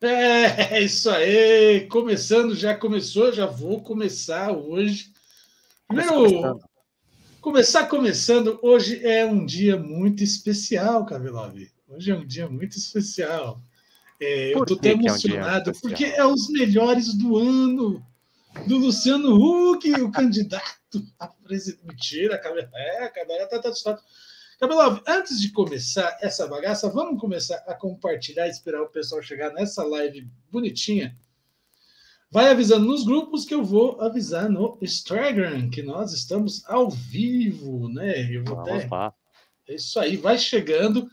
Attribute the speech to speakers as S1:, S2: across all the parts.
S1: É, isso aí. Começando, já começou, já vou começar hoje. Primeiro, começar começando. Hoje é um dia muito especial, Kavilov. Hoje é um dia muito especial. É, eu estou até emocionado, é um porque é os melhores do ano. Do Luciano Huck, o candidato a presidente. Mentira, a é, a cabelo tá, tá, tá, Cabelov, antes de começar essa bagaça, vamos começar a compartilhar, esperar o pessoal chegar nessa live bonitinha. Vai avisando nos grupos que eu vou avisar no Instagram, que nós estamos ao vivo, né? Eu vou até... É isso aí, vai chegando.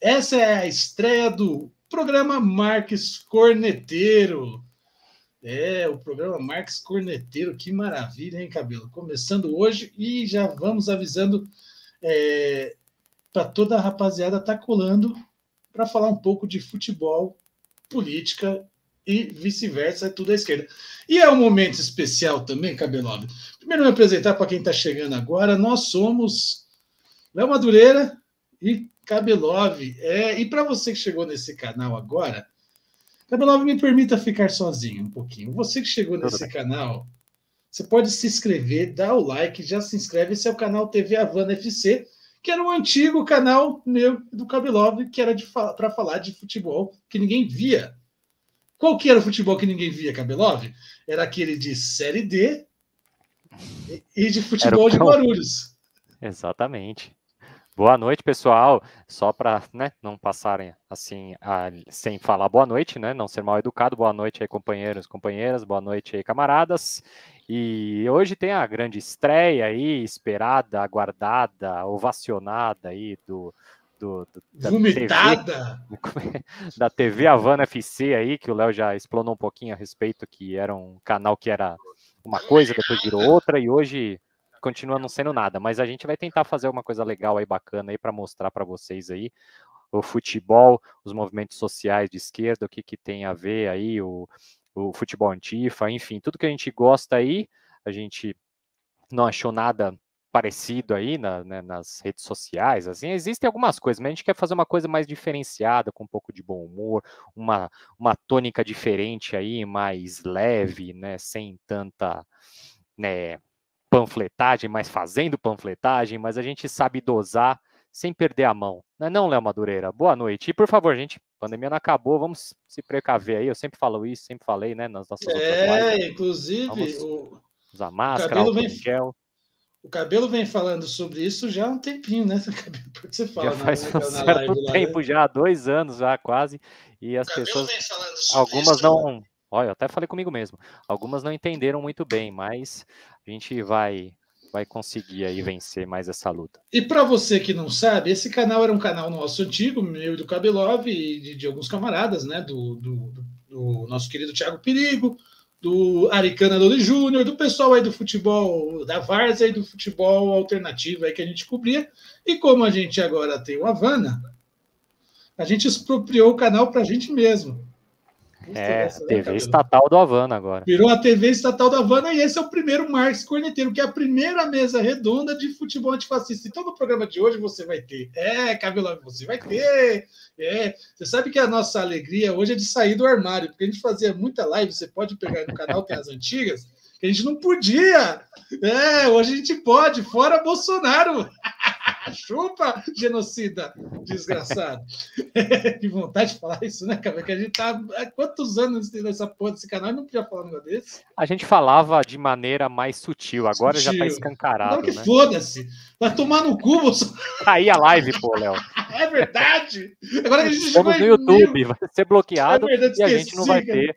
S1: Essa é a estreia do programa Marques Corneteiro. É, o programa Marques Corneteiro, que maravilha, hein, Cabelo? Começando hoje e já vamos avisando é, para toda a rapaziada tá colando para falar um pouco de futebol, política e vice-versa, é tudo à esquerda. E é um momento especial também, Cabelove. Primeiro, me apresentar para quem está chegando agora. Nós somos Léo Madureira e Cabelov. É, e para você que chegou nesse canal agora, Cabelov, me permita ficar sozinho um pouquinho. Você que chegou nesse canal, você pode se inscrever, dar o like, já se inscreve. Esse é o canal TV Havana FC que era um antigo canal meu do Kabelov, que era para falar de futebol que ninguém via. Qual que era o futebol que ninguém via, Kabelov? Era aquele de Série D e de futebol de Guarulhos.
S2: Exatamente. Boa noite, pessoal. Só para né, não passarem assim a, sem falar boa noite, né? Não ser mal educado. Boa noite aí, companheiros, companheiras. Boa noite aí, camaradas. E hoje tem a grande estreia aí, esperada, aguardada, ovacionada aí do, do, do
S1: da Vomitada!
S2: TV, da TV Havana FC aí, que o Léo já explanou um pouquinho a respeito, que era um canal que era uma coisa, depois virou outra, e hoje continua não sendo nada, mas a gente vai tentar fazer uma coisa legal aí, bacana aí, para mostrar para vocês aí o futebol, os movimentos sociais de esquerda, o que, que tem a ver aí, o, o futebol antifa, enfim, tudo que a gente gosta aí, a gente não achou nada parecido aí na, né, nas redes sociais, assim, existem algumas coisas, mas a gente quer fazer uma coisa mais diferenciada, com um pouco de bom humor, uma, uma tônica diferente aí, mais leve, né, sem tanta, né, panfletagem, mas fazendo panfletagem, mas a gente sabe dosar sem perder a mão. Não é não, Léo Madureira? Boa noite. E por favor, gente, a pandemia não acabou, vamos se precaver aí. Eu sempre falo isso, sempre falei, né? Nas nossas
S1: É, inclusive, vamos
S2: o... usar máscara, o
S1: vem...
S2: gel.
S1: O cabelo vem falando sobre isso já há um tempinho, né?
S2: Porque você fala, já faz na, um na certo live, tempo, lá, né? já há dois anos já quase, e as pessoas, algumas isso, não, né? olha, eu até falei comigo mesmo, algumas não entenderam muito bem, mas a gente vai vai conseguir aí vencer mais essa luta.
S1: E para você que não sabe, esse canal era um canal nosso antigo, meu e do Cabelov e de, de alguns camaradas, né? Do, do, do, nosso querido Thiago Perigo, do Aricana Doli Júnior, do pessoal aí do futebol da Varsa e do futebol alternativo aí que a gente cobria. E como a gente agora tem o Havana, a gente expropriou o canal para a gente mesmo.
S2: É, essa, TV né, estatal do Havana agora.
S1: Virou a TV estatal do Havana e esse é o primeiro Marcos Corneteiro, que é a primeira mesa redonda de futebol antifascista. Então, no programa de hoje você vai ter. É, Cabelão, você vai ter. É, você sabe que a nossa alegria hoje é de sair do armário, porque a gente fazia muita live, você pode pegar no canal, tem as antigas, que a gente não podia. É, hoje a gente pode, fora Bolsonaro. Chupa, genocida, desgraçado. que vontade de falar isso, né, cara? Que a gente tá há quantos anos nessa porra desse canal e não podia falar um negócio desse?
S2: A gente falava de maneira mais sutil, agora sutil. já tá escancarado. Agora
S1: que né? foda-se. Vai tomar no cu, você.
S2: Aí a live, pô, Léo.
S1: é verdade. Agora que a gente
S2: Estamos no YouTube, vai ser bloqueado é verdade, e a gente não vai ter.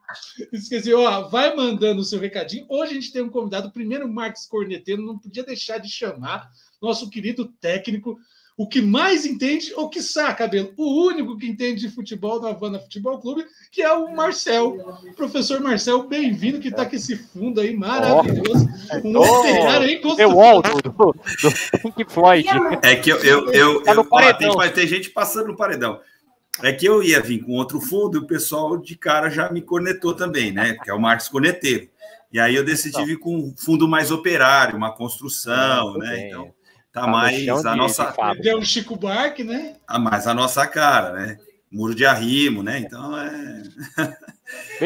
S1: Esqueci, ó, vai mandando o seu recadinho. Hoje a gente tem um convidado, o primeiro Marcos Corneteiro, não podia deixar de chamar nosso querido técnico, o que mais entende, ou que sabe, cabelo, o único que entende de futebol do Havana Futebol Clube, que é o Marcel. Professor Marcel, bem-vindo, que está com esse fundo aí maravilhoso. Um oh, operário
S2: aí construção. do, do, do Pink Floyd.
S3: É que eu. eu, eu, tá eu ó, tem, vai ter gente passando no paredão. É que eu ia vir com outro fundo e o pessoal de cara já me cornetou também, né? Que é o Marcos Corneteiro. E aí eu decidi vir com um fundo mais operário, uma construção, né? Bem. Então. Tá, tá mais a nossa.
S1: Deu um Chico Buarque, né?
S3: Ah, mais a nossa cara, né? Muro de arrimo, né? Então é.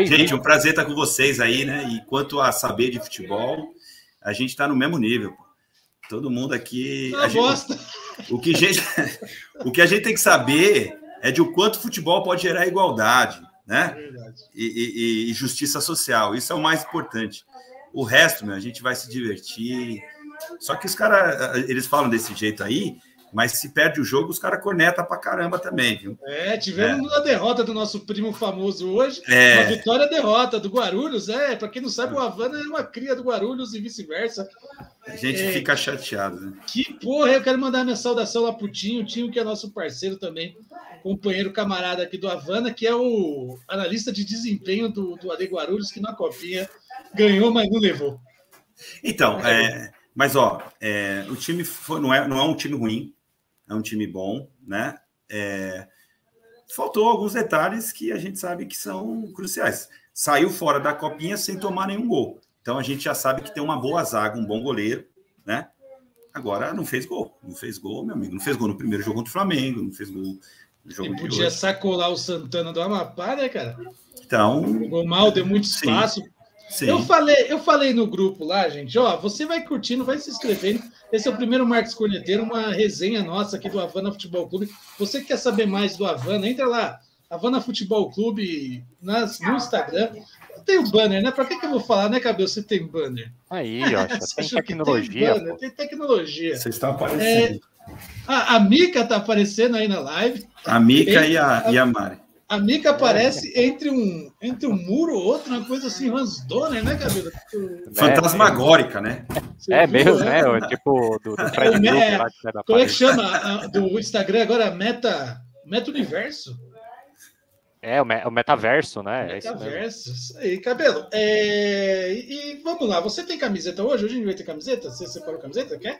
S3: Gente, um prazer estar com vocês aí, né? E quanto a saber de futebol, a gente está no mesmo nível. Todo mundo aqui.
S1: a gente,
S3: o, que gente, o que a gente tem que saber é de o quanto futebol pode gerar igualdade, né? É e, e, e, justiça social. Isso é o mais importante. O resto, meu, a gente vai se divertir. Só que os caras, eles falam desse jeito aí, mas se perde o jogo, os caras cornetam pra caramba também, viu?
S1: É, tivemos é. derrota do nosso primo famoso hoje. É. Uma vitória derrota do Guarulhos. É, para quem não sabe, o Havana é uma cria do Guarulhos e vice-versa.
S3: A gente é, fica chateado, né?
S1: Que porra, eu quero mandar minha saudação lá pro Tinho, o Tinho que é nosso parceiro também, companheiro camarada aqui do Havana, que é o analista de desempenho do, do AD Guarulhos, que na copinha ganhou, mas não levou.
S3: Então, é, mas ó, é, o time foi, não, é, não é um time ruim, é um time bom, né? É, faltou alguns detalhes que a gente sabe que são cruciais. Saiu fora da copinha sem tomar nenhum gol. Então a gente já sabe que tem uma boa zaga, um bom goleiro, né? Agora não fez gol. Não fez gol, meu amigo. Não fez gol no primeiro jogo contra o Flamengo, não fez gol no jogo
S1: Ele podia sacolar o Santana do Amapá, né, cara?
S3: Então.
S1: Jogou mal, deu muito espaço. Sim. Sim. Eu falei, eu falei no grupo lá, gente, ó, você vai curtindo, vai se inscrevendo. Esse é o primeiro Marcos Corneteiro, uma resenha nossa aqui do Havana Futebol Clube. Você que quer saber mais do Havana, entra lá, Havana Futebol Clube nas, no Instagram. Tem o banner, né? Para que, que eu vou falar, né, Cabelo? Você tem banner.
S2: Aí, ó, tem tecnologia.
S1: Tem, banner, tem, tecnologia.
S3: Vocês estão aparecendo.
S1: É, a, a Mica tá aparecendo aí na live.
S3: A Mica e a, e a Mari.
S1: A Mika aparece entre um, entre um muro ou outro, uma coisa assim, Hans Donner, né, Cabelo?
S3: Fantasmagórica, né?
S2: é mesmo, né? É. Tipo, do, do Fred
S1: é, lá, Como é que chama a, do Instagram agora? Meta, Meta Universo?
S2: É, o, me, o metaverso, né?
S1: Metaverso, é isso, isso aí, cabelo. É, e, e, vamos lá, você tem camiseta hoje? Hoje a gente vai ter camiseta? Você separou camiseta? Quer?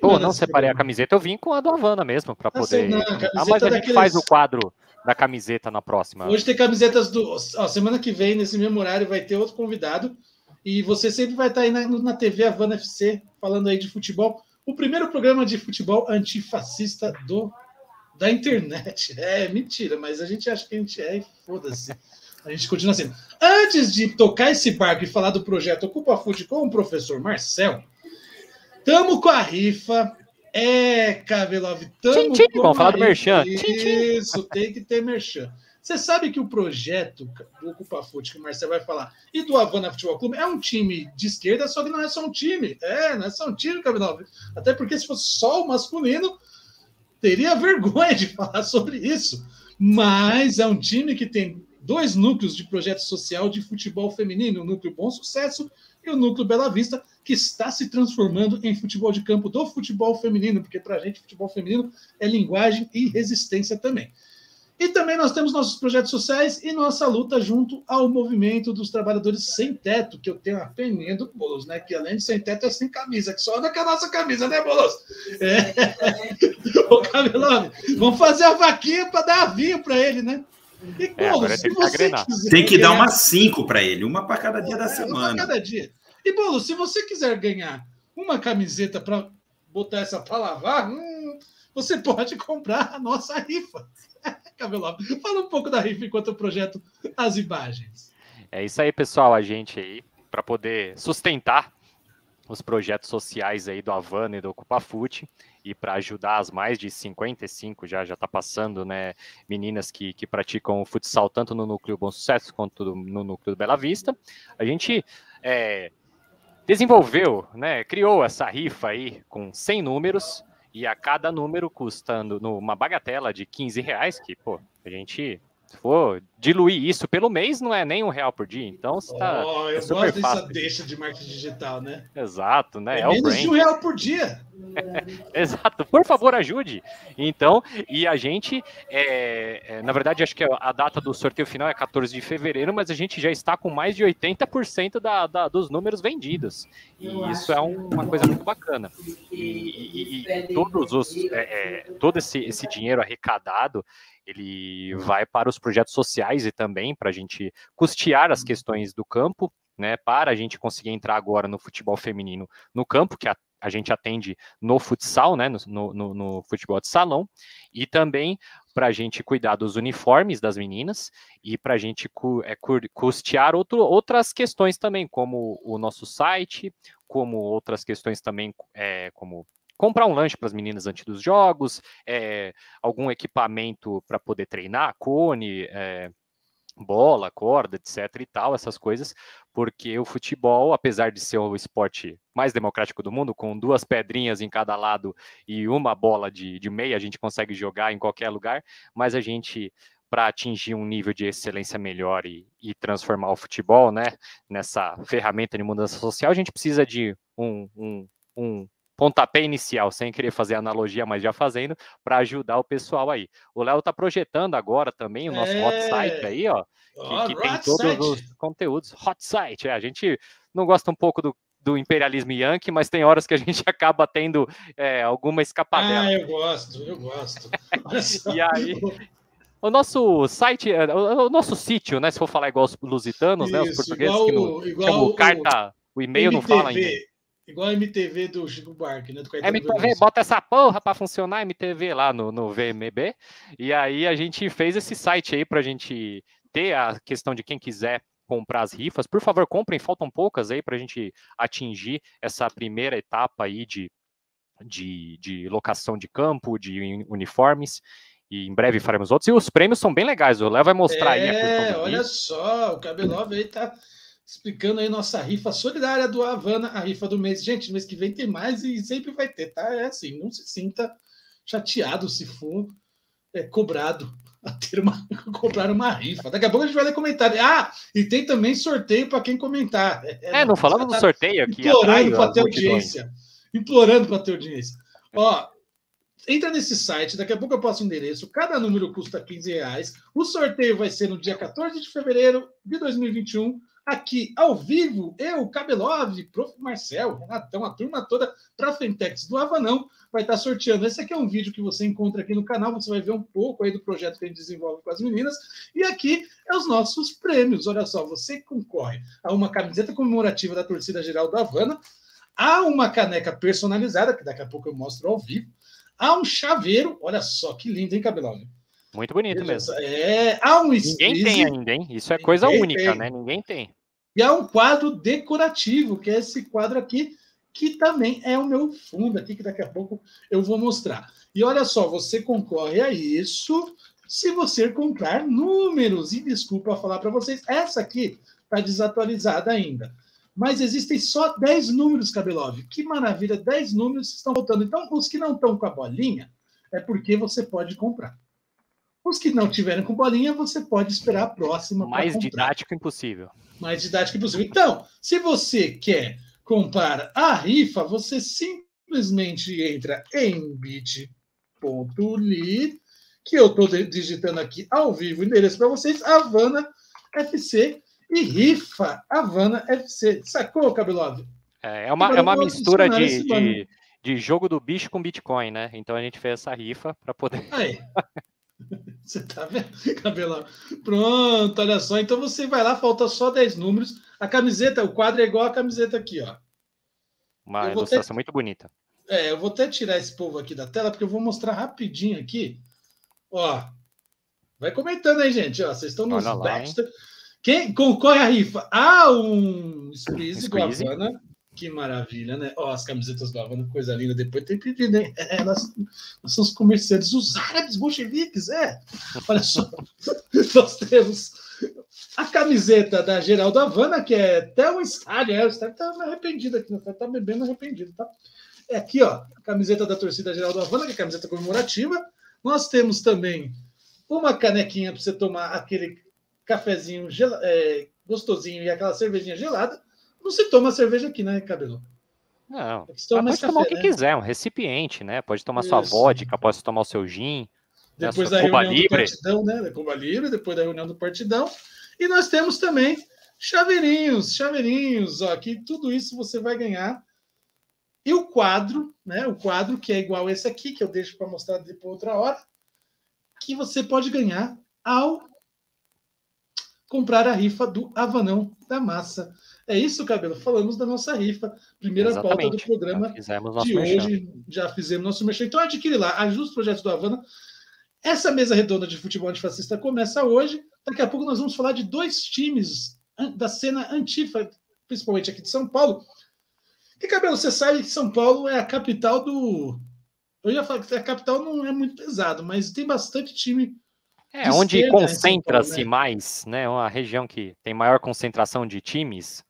S2: Pô, não separei a camiseta, eu vim com a do Havana mesmo, para poder. Não, ah, mas a gente daqueles... faz o quadro da camiseta na próxima.
S1: Hoje tem camisetas do. Ó, semana que vem, nesse mesmo horário, vai ter outro convidado. E você sempre vai estar aí na, na TV Havana FC, falando aí de futebol. O primeiro programa de futebol antifascista do, da internet. É mentira, mas a gente acha que a gente é e foda-se. A gente continua sendo. Antes de tocar esse barco e falar do projeto Ocupa Fute com o professor Marcel, tamo com a rifa é, Cabelov,
S2: tamo tchim, tchim, vamos falar do Merchan.
S1: Isso, tem que ter Merchan. Você sabe que o projeto do Ocupa Fute, que o Marcelo vai falar, e do Havana Futebol Clube, é um time de esquerda, só que não é só um time. É, não é só um time, Cabelov. Até porque se fosse só o masculino, teria vergonha de falar sobre isso. Mas é um time que tem dois núcleos de projeto social de futebol feminino, o núcleo Bom Sucesso e o núcleo Bela Vista, que está se transformando em futebol de campo do futebol feminino, porque para a gente futebol feminino é linguagem e resistência também. E também nós temos nossos projetos sociais e nossa luta junto ao movimento dos trabalhadores sem teto, que eu tenho a peninha do Bolos, né? Que além de sem teto é sem camisa, que só anda com a nossa camisa, né, Bolos? É. Ô, Cabelone, vamos fazer a vaquinha para dar vinho para ele, né?
S3: E, é, se você quiser, tem que dar umas cinco para ele, uma para cada dia da semana. Uma para cada dia.
S1: E, Bolo, se você quiser ganhar uma camiseta para botar essa para lavar, hum, você pode comprar a nossa rifa. Cabelo, fala um pouco da rifa enquanto eu projeto as imagens.
S2: É isso aí, pessoal. A gente aí, para poder sustentar os projetos sociais aí do Havana e do Ocupafute e para ajudar as mais de 55, já já está passando, né, meninas que, que praticam o futsal tanto no Núcleo Bom Sucesso quanto no Núcleo Bela Vista. A gente é, desenvolveu, né, criou essa rifa aí com 100 números e a cada número custando numa bagatela de 15 reais, que, pô, a gente se for diluir isso pelo mês, não é nem um real por dia. Então, você tá.
S1: Oh, eu é gosto fácil. dessa deixa de marketing digital, né?
S2: Exato, né?
S1: É, é menos de um real por dia.
S2: Exato, por favor, ajude. Então, e a gente, é, é, na verdade, acho que a data do sorteio final é 14 de fevereiro, mas a gente já está com mais de 80% da, da, dos números vendidos. E isso é um, uma coisa muito bacana. E, e, e todos os, é, é, todo esse, esse dinheiro arrecadado, ele vai para os projetos sociais e também para a gente custear as questões do campo, né, para a gente conseguir entrar agora no futebol feminino no campo, que a gente atende no futsal, né, no, no, no futebol de salão, e também para a gente cuidar dos uniformes das meninas e para a gente cu, é, custear outro, outras questões também, como o nosso site, como outras questões também, é, como comprar um lanche para as meninas antes dos jogos, é, algum equipamento para poder treinar, cone, é, bola, corda, etc e tal, essas coisas, porque o futebol, apesar de ser o esporte mais democrático do mundo, com duas pedrinhas em cada lado e uma bola de, de meia, a gente consegue jogar em qualquer lugar, mas a gente para atingir um nível de excelência melhor e, e, transformar o futebol, né, nessa ferramenta de mudança social, a gente precisa de um, um, um pontapé inicial, sem querer fazer analogia, mas já fazendo, para ajudar o pessoal aí. O Léo está projetando agora também o nosso é... hot site aí, ó, que, que tem todos site. os conteúdos. Hot site, é, a gente não gosta um pouco do, do imperialismo yankee, mas tem horas que a gente acaba tendo é, alguma escapadela.
S1: Ah, eu gosto, eu gosto.
S2: e aí, o nosso site, é, o nosso sítio, né? Se for falar igual os lusitanos, Isso, né? Os portugueses que não igual o, carta, o e-mail não fala ainda.
S1: Igual a MTV do Chico Buarque, né? Do
S2: MTV, bota essa porra para funcionar, MTV lá no, no VMB. E aí a gente fez esse site aí para a gente ter a questão de quem quiser comprar as rifas. Por favor, comprem, faltam poucas aí para a gente atingir essa primeira etapa aí de, de, de locação de campo, de uniformes e em breve faremos outros. E os prêmios são bem legais. O Léo vai mostrar
S1: é,
S2: aí.
S1: É, olha só, o Cabelov aí tá explicando aí nossa rifa solidária do Havana, a rifa do mês. Gente, mês que vem tem mais e sempre vai ter, tá? É assim, não se sinta chateado se for é, cobrado a ter uma, comprar uma rifa. Daqui a pouco a gente vai ler comentário. Ah, e tem também sorteio para quem comentar.
S2: É, é não falamos tá do sorteio aqui.
S1: Implorando para ter audiência. Implorando para ter audiência. Ó, entra nesse site, daqui a pouco eu passo o endereço. Cada número custa 15 reais. O sorteio vai ser no dia 14 de fevereiro de 2021 aqui ao vivo, eu, Cabelov, Prof. Marcel, Renatão, a turma toda para Fentex do Avanão vai estar sorteando. Esse aqui é um vídeo que você encontra aqui no canal, você vai ver um pouco aí do projeto que a gente desenvolve com as meninas. E aqui é os nossos prêmios. Olha só, você concorre a uma camiseta comemorativa da torcida geral do Havana, a uma caneca personalizada, que daqui a pouco eu mostro ao vivo, a um chaveiro, olha só que lindo, hein, Cabelov?
S2: Muito bonito mesmo.
S1: É, há um
S2: Ninguém tem ainda, hein? Isso é coisa Ninguém única, tem. né? Ninguém tem.
S1: E há um quadro decorativo, que é esse quadro aqui, que também é o meu fundo aqui, que daqui a pouco eu vou mostrar. E olha só, você concorre a isso se você comprar números. E desculpa falar para vocês, essa aqui está desatualizada ainda. Mas existem só 10 números, Cabelov. Que maravilha, 10 números estão faltando. Então, os que não estão com a bolinha, é porque você pode comprar. Os que não tiverem com bolinha, você pode esperar a próxima.
S2: Mais didático impossível.
S1: Mais didático impossível. Então, se você quer comprar a rifa, você simplesmente entra em bit.ly, que eu estou digitando aqui ao vivo o endereço para vocês, Havana FC e rifa Havana FC. Sacou, Cabelov?
S2: É, é uma, é uma mistura de, de, de, jogo do bicho com Bitcoin, né? Então a gente fez essa rifa para poder.
S1: Aí. Você tá vendo, cabelão? Pronto, olha só. Então você vai lá, falta só 10 números. A camiseta, o quadro é igual a camiseta aqui, ó.
S2: Uma ilustração muito bonita.
S1: É, eu vou até tirar esse povo aqui da tela, porque eu vou mostrar rapidinho aqui. Ó. Vai comentando aí, gente. Ó, vocês estão nos Baxter. Quem concorre à rifa? Ah, um Squeeze do Havana. Que maravilha, né? Ó, as camisetas do Havana, coisa linda. Depois tem pedido, hein? É, nós, nós somos comerciantes, os árabes bolcheviques, é. Olha só, nós temos a camiseta da Geraldo Havana, que é até um estádio. É, o estádio tá arrependido aqui, tá, tá bebendo arrependido, tá? É aqui, ó, a camiseta da torcida Geraldo Havana, que é a camiseta comemorativa. Nós temos também uma canequinha para você tomar aquele cafezinho é, gostosinho e aquela cervejinha gelada. Não se toma cerveja aqui, né, Cabelo?
S2: Não. pode café, tomar o que né? quiser, um recipiente, né? Pode tomar Isso. sua vodka, pode tomar o seu gin.
S1: Né, depois né, da reunião Libre. do partidão, né? Da Cuba Libre, depois da reunião do partidão. E nós temos também chaveirinhos, chaveirinhos, ó, que tudo isso você vai ganhar. E o quadro, né? O quadro que é igual esse aqui, que eu deixo para mostrar depois outra hora, que você pode ganhar ao comprar a rifa do Avanão da Massa É isso, Cabelo. Falamos da nossa rifa. Primeira Exatamente. pauta do programa de hoje. Já fizemos nosso merchan. Então adquire lá. Ajuda os projetos do Havana. Essa mesa redonda de futebol antifascista começa hoje. Daqui a pouco nós vamos falar de dois times da cena antifa, principalmente aqui de São Paulo. E, Cabelo, você sabe que São Paulo é a capital do. Eu ia falar que a capital não é muito pesado, mas tem bastante time.
S2: É, onde concentra-se né? mais, né? Uma região que tem maior concentração de times.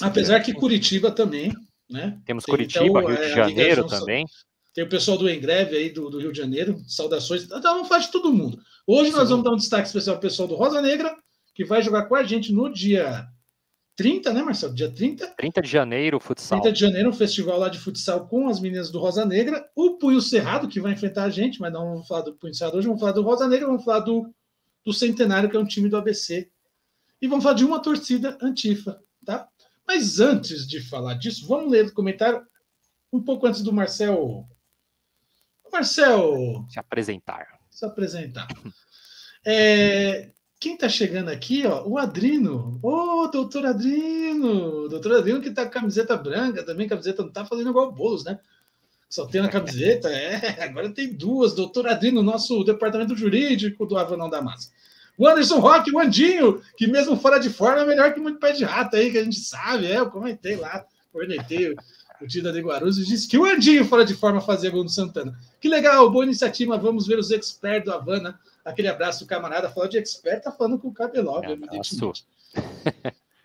S1: Apesar que Curitiba também, né?
S2: Temos tem, Curitiba, então, Rio de é, Janeiro também.
S1: Tem o pessoal do Engreve aí do, do, Rio de Janeiro. Saudações. Então vamos falar de todo mundo. Hoje Sim. nós vamos dar um destaque especial ao pessoal do Rosa Negra, que vai jogar com a gente no dia 30, né, Marcelo? Dia 30?
S2: 30 de janeiro, futsal.
S1: 30 de janeiro, um festival lá de futsal com as meninas do Rosa Negra. O Punho Cerrado, que vai enfrentar a gente, mas não vamos falar do Punho Cerrado hoje, vamos falar do Rosa Negra, vamos falar do, do Centenário, que é um time do ABC. E vamos falar de uma torcida antifa, tá? Mas antes de falar disso, vamos ler o comentário um pouco antes do Marcel. Marcel.
S2: Se apresentar.
S1: Se apresentar. É, quem está chegando aqui, ó, o Adrino. Ô, oh, doutor Adrino! Doutor Adrino que está com camiseta branca também, camiseta não tá fazendo igual bolos, né? Só tem a camiseta, é. Agora tem duas. Doutor Adrino, nosso departamento jurídico do Avanão da Massa. O Anderson Rock, o Andinho, que mesmo fora de forma é melhor que muito pé de rato aí, que a gente sabe. É, eu comentei lá, cornetei o Tida de Guarulhos e disse que o Andinho fora de forma fazia gol no Santana. Que legal, boa iniciativa. Vamos ver os experts do Havana Aquele abraço camarada. Falou de expert, tá falando com o Cabelov, é, evidentemente.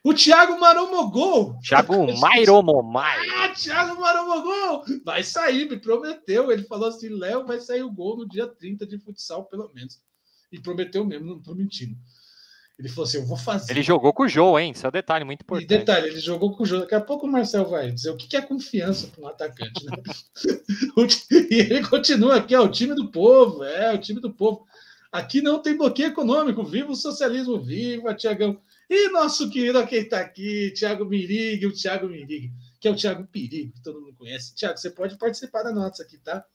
S1: O Thiago Maromogol.
S2: Thiago Mairomomai.
S1: Ah, Thiago Maromogol. Vai sair, me prometeu. Ele falou assim: Léo, vai sair o gol no dia 30 de futsal, pelo menos. E prometeu mesmo, não tô mentindo. Ele falou assim: eu vou fazer.
S2: Ele jogou com o Joe, hein? Isso é um detalhe muito importante.
S1: E detalhe, ele jogou com o Joe. Daqui a pouco o Marcel vai dizer o que é confiança para um atacante. Né? e ele continua aqui: é o time do povo, é o time do povo. Aqui não tem bloqueio econômico. Viva o socialismo, viva, Tiagão. E nosso querido, quem está aqui, Tiago Mirig, o Tiago Mirig, que é o Tiago Perigo, que todo mundo conhece. Tiago, você pode participar da nossa aqui, tá?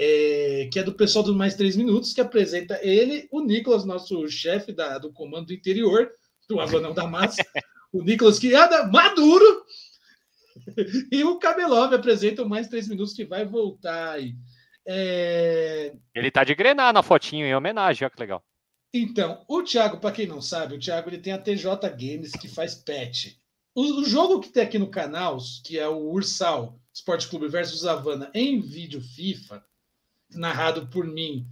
S1: É, que é do pessoal do Mais Três Minutos, que apresenta ele, o Nicolas, nosso chefe da, do comando do interior, do Avanão da Massa, o Nicolas que anda maduro, e o Cabelov apresenta o Mais Três Minutos, que vai voltar aí. É...
S2: Ele tá de grenar na fotinho em homenagem, olha que legal.
S1: Então, o Thiago, para quem não sabe, o Thiago ele tem a TJ Games que faz patch. O, o, jogo que tem aqui no canal, que é o Ursal Esporte Clube versus Havana em vídeo FIFA, narrado por mim,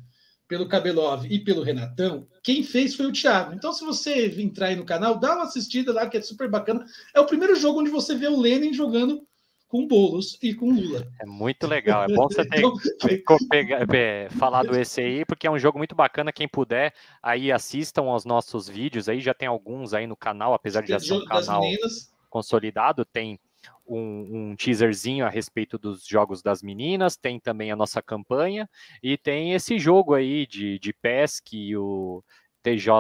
S1: pelo Cabelov e pelo Renatão, quem fez foi o Thiago. Então, se você entrar aí no canal, dá uma assistida lá, que é super bacana. É o primeiro jogo onde você vê o Lenin jogando com Boulos e com Lula.
S2: É muito legal. É bom você ter então, pegar, falado esse aí, porque é um jogo muito bacana. Quem puder, aí assistam aos nossos vídeos. Aí já tem alguns aí no canal, apesar de já ser um canal consolidado, tem um, um, teaserzinho a respeito dos jogos das meninas, tem também a nossa campanha e tem esse jogo aí de, de PES que o TJ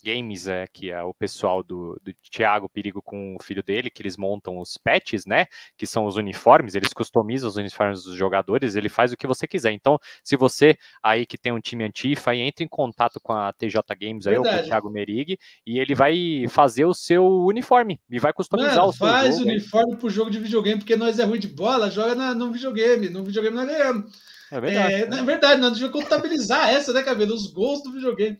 S2: Games, é, que é o pessoal do, do Thiago Perigo com o filho dele, que eles montam os patches, né? Que são os uniformes, eles customizam os uniformes dos jogadores, ele faz o que você quiser. Então, se você aí que tem um time antifa, aí entra em contato com a TJ Games aí, ou com o Thiago Merig, e ele vai fazer o seu uniforme e vai customizar Mano, o seu
S1: faz jogo, uniforme pro jogo de videogame, porque nós é ruim de bola, joga na, no videogame, no videogame nós ganhamos. É verdade. É, né? é verdade, nós devemos contabilizar essa, né, Cabelo? Os gols do videogame.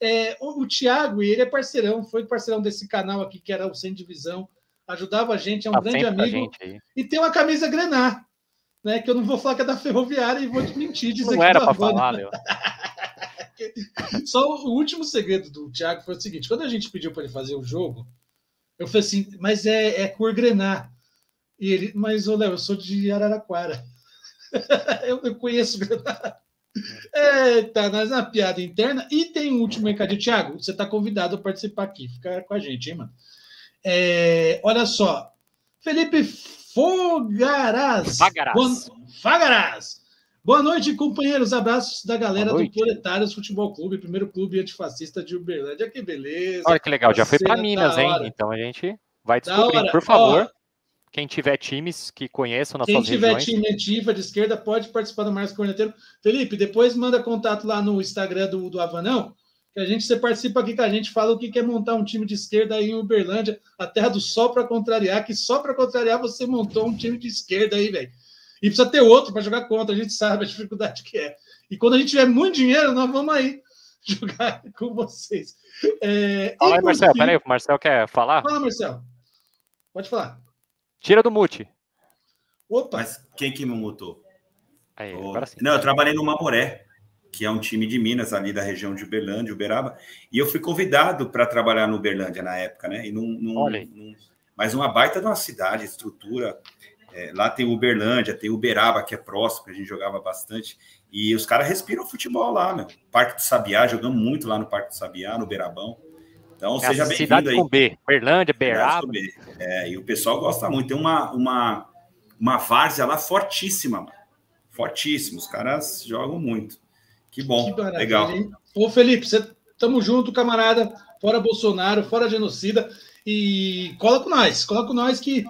S1: É, o, o Thiago, ele é parceirão, foi parceirão desse canal aqui, que era o Sem Divisão, ajudava a gente, é um tá grande amigo. E tem uma camisa Grenar, né? Que eu não vou falar que é da Ferroviária e vou mentir, dizer
S2: não que era para falar, meu.
S1: Só o último segredo do Thiago foi o seguinte: quando a gente pediu para ele fazer o jogo, eu falei assim, mas é, é cor Grenar. E ele, mas, ô Léo, eu sou de Araraquara. eu, eu conheço Grenar. Eita, nós é uma piada interna. E tem um último recadinho. Tiago, você está convidado a participar aqui. Fica com a gente, hein, mano? É, olha só. Felipe Fogaraz.
S2: Fagaraz. Boa,
S1: Fagaraz. Boa noite, companheiros. Abraços da galera do Proletários Futebol Clube, primeiro clube antifascista de Uberlândia. Que beleza.
S2: Olha que legal. Já foi para Minas, hein? Então a gente vai descobrir, por favor. Ó, quem tiver times que conheçam nas
S1: Quem tiver regiões. time ativa de esquerda pode participar do Marcos Corneteiro. Felipe, depois manda contato lá no Instagram do, do Avanão, que a gente, você participa aqui com a gente, fala o que quer montar um time de esquerda aí em Uberlândia, a terra do sol para contrariar, que só para contrariar você montou um time de esquerda aí, velho. E precisa ter outro para jogar contra, a gente sabe a dificuldade que é. E quando a gente tiver muito dinheiro, nós vamos aí jogar com vocês.
S2: É, Fala aí, Marcel, peraí, o Marcel quer falar?
S1: Fala, Marcel. Pode falar.
S2: Tira do mute.
S3: Opa! Mas quem que me mutou?
S2: Aí,
S3: oh. Não, eu trabalhei no Mamoré, que é um time de Minas, ali da região de Uberlândia, Uberaba, e eu fui convidado para trabalhar no Uberlândia na época, né? E num, num, Olha num, mas uma baita de uma cidade, estrutura. É, lá tem Uberlândia, tem Uberaba, que é próximo, que a gente jogava bastante. E os caras respiram futebol lá, meu. Parque do Sabiá, jogamos muito lá no Parque do Sabiá, no Beirabão. Então, é seja bem-vindo aí.
S2: com B, Berlândia, Beiraba.
S3: É, e o pessoal gosta muito. Tem uma, uma, uma várzea lá fortíssima, mano. Fortíssima. Os caras jogam muito. Que bom, que legal. Hein?
S1: Ô, Felipe, você, tamo junto, camarada. Fora Bolsonaro, fora genocida. E cola com nós, cola com nós que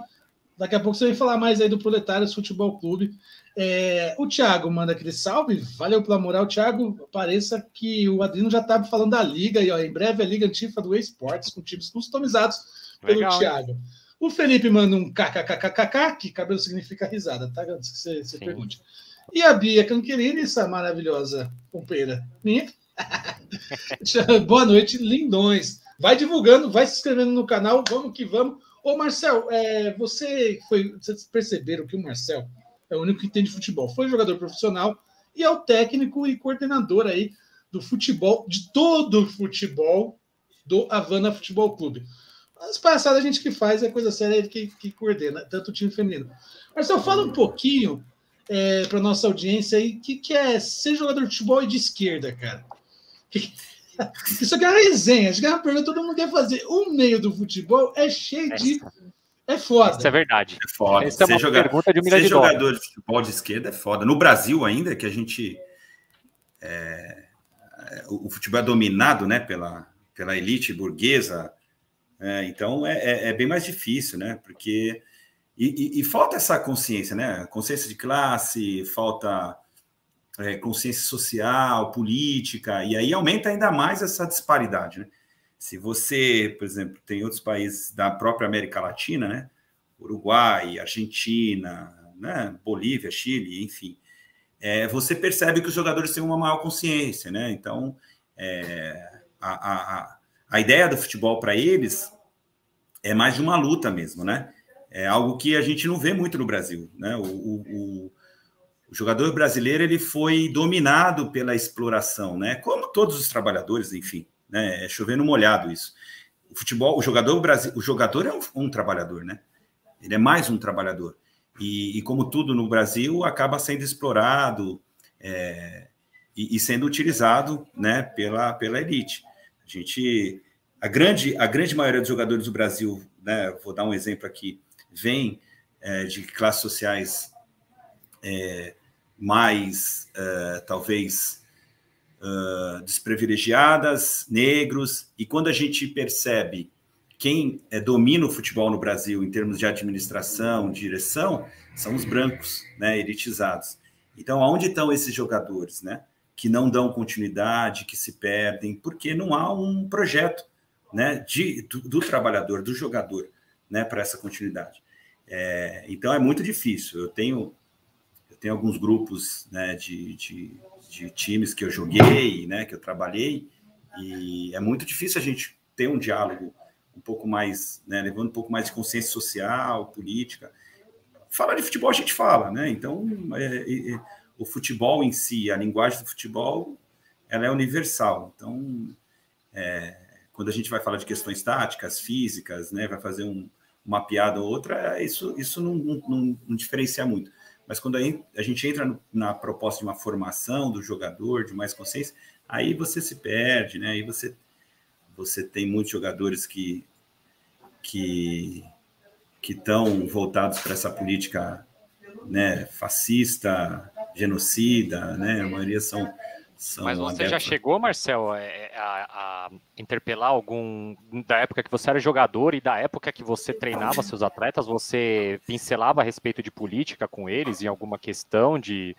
S1: daqui a pouco você vem falar mais aí do Proletários Futebol Clube. É, o Thiago manda aquele salve, valeu pela moral, Thiago. Pareça que o Adrino já estava falando da liga e ó, em breve a Liga Antifa do Esportes com times customizados pelo Legal, Thiago. Hein? O Felipe manda um kkkkkk, que cabelo significa risada, tá? Antes que você, você pergunte. E a Bia Canquerini, essa maravilhosa companheira minha. Boa noite, lindões. Vai divulgando, vai se inscrevendo no canal, vamos que vamos. Ô, Marcel, é, você foi. Vocês perceberam que o Marcel é o único que entende futebol. Foi jogador profissional e é o técnico e coordenador aí do futebol, de todo o futebol do Havana Futebol Clube. As passadas a gente que faz é coisa séria ele que, que coordena, tanto o time feminino. Marcelo, fala um pouquinho é, para nossa audiência aí, o que, que é ser jogador de futebol e de esquerda, cara? Isso aqui é uma resenha, acho que é uma pergunta que todo mundo quer fazer. O meio do futebol é cheio de é foda.
S2: Isso é verdade.
S3: É foda. Essa é uma joga... pergunta de Ser jogador de futebol de esquerda é foda. No Brasil ainda, que a gente... É... O futebol é dominado né, pela, pela elite burguesa, é, então é, é, é, bem mais difícil, né? Porque... E, e, e, falta essa consciência, né? Consciência de classe, falta é, consciência social, política, e aí aumenta ainda mais essa disparidade, né? Se você, por exemplo, tem outros países da própria América Latina, né? Uruguai, Argentina, né? Bolívia, Chile, enfim, é, você percebe que os jogadores têm uma maior consciência, né? Então, é, a, a, a ideia do futebol para eles é mais de uma luta mesmo, né? É algo que a gente não vê muito no Brasil, né? O, o, o jogador brasileiro ele foi dominado pela exploração, né? Como todos os trabalhadores, enfim né? É chovendo molhado isso. O futebol, o jogador, o jogador é um, um trabalhador, né? Ele é mais um trabalhador. E, e, como tudo no Brasil, acaba sendo explorado é, e, e, sendo utilizado, né, pela, pela elite. A gente, a grande, a grande maioria dos jogadores do Brasil, né, vou dar um exemplo aqui, vem é, de classes sociais é, mais, é, talvez, uh, desprivilegiadas, negros, e quando a gente percebe quem é, domina o futebol no Brasil em termos de administração, direção, são os brancos, né, elitizados. Então, aonde estão esses jogadores, né, que não dão continuidade, que se perdem, porque não há um projeto, né, de, do, do trabalhador, do jogador, né, para essa continuidade. É, então, é muito difícil. Eu tenho, tenho alguns grupos, né, de, de de times que eu joguei, né, que eu trabalhei, e é muito difícil a gente ter um diálogo um pouco mais, né, levando um pouco mais de consciência social, política. Falar de futebol a gente fala, né? Então, é, é, o futebol em si, a linguagem do futebol, ela é universal. Então, é, quando a gente vai falar de questões táticas, físicas, né, vai fazer um, uma piada ou outra, isso, isso não, não, não diferencia muito. Mas quando a gente entra na proposta de uma formação do jogador, de mais consciência, aí você se perde, né? Aí você, você tem muitos jogadores que que que estão voltados para essa política, né, fascista, genocida, né? A maioria são
S2: são Mas você já chegou, Marcel, é, é, a, a, interpelar algum da época que você era jogador e da época que você treinava seus atletas? Você pincelava a respeito de política com eles em alguma questão de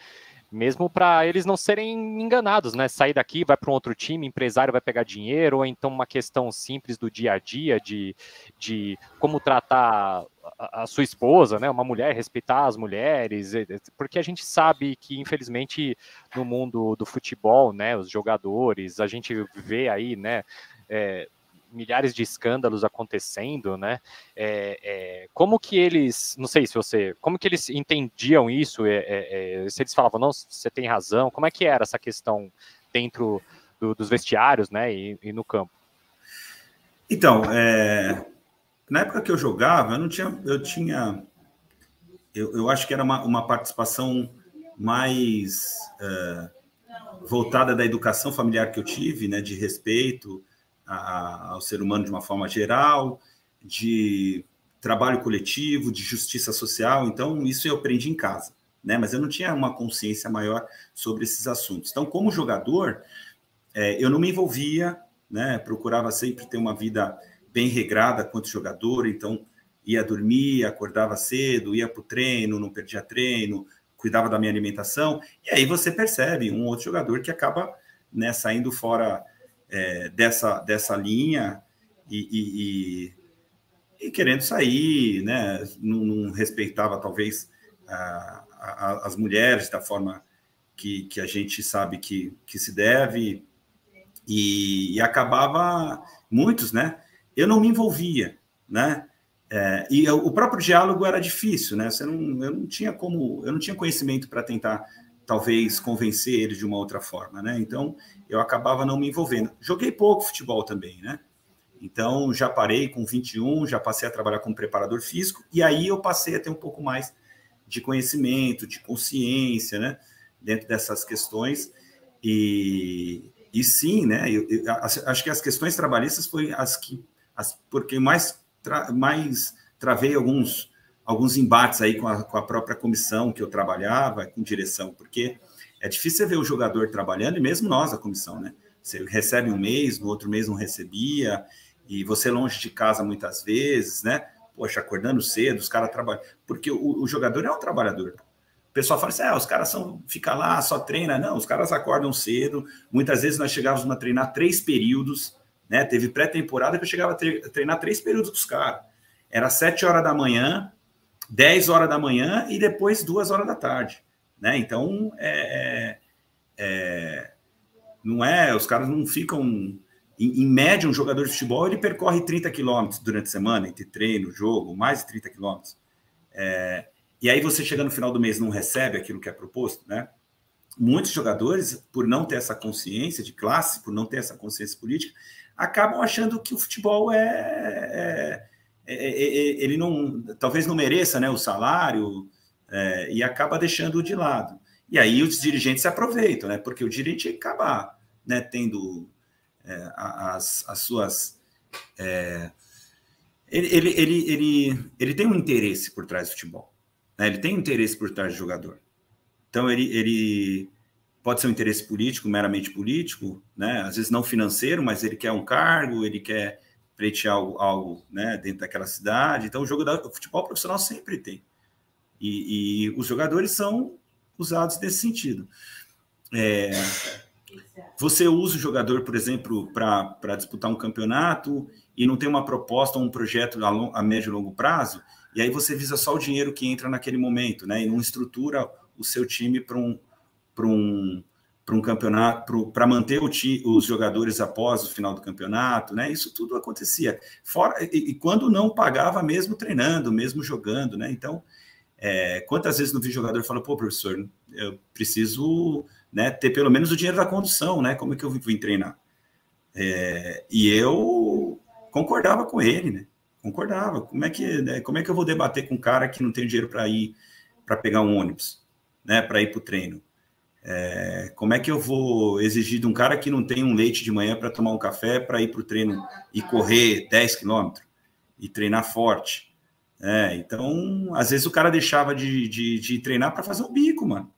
S2: mesmo para eles não serem enganados, né? Sair daqui, vai para um outro time, empresário vai pegar dinheiro, ou então uma questão simples do dia a dia, de, de como tratar a, a sua esposa, né? Uma mulher, respeitar as mulheres, porque a gente sabe que, infelizmente, no mundo do futebol, né? Os jogadores, a gente vê aí, né? É, milhares de escândalos acontecendo, né? É, é, como que eles, não sei se você, como que eles entendiam isso? É, é, é se eles falavam, não, você tem razão, como é que era essa questão dentro do, dos vestiários, né? E, e no campo?
S3: Então, é, na época que eu jogava, eu não tinha, eu tinha, eu, eu acho que era uma, uma participação mais voltada da educação familiar que eu tive, né? De respeito a, ao ser humano de uma forma geral, de trabalho coletivo, de justiça social. Então, isso eu aprendi em casa, né? Mas eu não tinha uma consciência maior sobre esses assuntos. Então, como jogador, é, eu não me envolvia, né? Procurava sempre ter uma vida bem regrada quanto jogador. Então, ia dormir, acordava cedo, ia para o treino, não perdia treino, cuidava da minha alimentação. E aí você percebe um outro jogador que acaba né, saindo fora é, dessa, dessa linha e, e, e, querendo sair, né? Não, não respeitava talvez a, a, as mulheres da forma que, que a gente sabe que, que se deve e, e acabava muitos, né? Eu não me envolvia, né? É, e eu, o próprio diálogo era difícil, né? Você não, eu não tinha como, eu não tinha conhecimento para tentar talvez convencer ele de uma outra forma, né? Então eu acabava não me envolvendo. Joguei pouco futebol também, né? Então já parei com 21, já passei a trabalhar como preparador físico e aí eu passei a ter um pouco mais de conhecimento, de consciência, né? Dentro dessas questões e, e sim, né? Eu, eu, acho que as questões trabalhistas foi as que as porque mais tra, mais travei alguns alguns embates aí com a, com a própria comissão que eu trabalhava, com direção, porque é difícil ver o jogador trabalhando, e mesmo nós, a comissão, né? Você recebe um mês, no outro mês não recebia, e você longe de casa muitas vezes, né? Poxa, acordando cedo, os caras trabalham. Porque o, o, jogador é um trabalhador. O pessoal fala assim: ah, os caras são, fica lá, só treina. Não, os caras acordam cedo. Muitas vezes nós chegávamos a treinar três períodos, né? Teve pré-temporada que eu chegava a treinar três períodos com os caras. Era sete horas da manhã, 10 horas da manhã e depois 2 horas da tarde. Né? Então, é, é, é, não é, os caras não ficam. Em, em, média, um jogador de futebol ele percorre 30 quilômetros durante a semana, entre treino, jogo, mais de 30 quilômetros. É, e aí você chega no final do mês não recebe aquilo que é proposto, né? Muitos jogadores, por não ter essa consciência de classe, por não ter essa consciência política, acabam achando que o futebol é, é ele não, talvez não mereça né, o salário é, e acaba deixando de lado. E aí os dirigentes se aproveitam, né, porque o dirigente acaba né, tendo é, as, as suas. É, ele, ele, ele, ele, ele tem um interesse por trás do futebol, né, ele tem um interesse por trás do jogador. Então ele, ele pode ser um interesse político, meramente político, né, às vezes não financeiro, mas ele quer um cargo, ele quer pleitear algo, algo né, dentro daquela cidade. Então, o jogo da o futebol profissional sempre tem. E, e, os jogadores são usados nesse sentido. É, você usa o jogador, por exemplo, para disputar um campeonato e não tem uma proposta, um projeto a, long, a médio e longo prazo, e aí você visa só o dinheiro que entra naquele momento, né? E não estrutura o seu time para um, um, para um campeonato, para manter ti, os jogadores após o final do campeonato, né? Isso tudo acontecia. Fora, e, e quando não pagava, mesmo treinando, mesmo jogando, né? Então, é, quantas vezes não vi jogador falando, pô, professor, eu preciso né, ter pelo menos o dinheiro da condução, né? Como é que eu vim treinar? É, e eu concordava com ele, né? Concordava. Como é que, né, como é que eu vou debater com um cara que não tem dinheiro para ir para pegar um ônibus, né? Para ir para o treino? É, como é que eu vou exigir de um cara que não tem um leite de manhã para tomar um café para ir para o treino e correr 10 quilômetros e treinar forte? É, então, às vezes o cara deixava de, de, de treinar para fazer um bico, mano.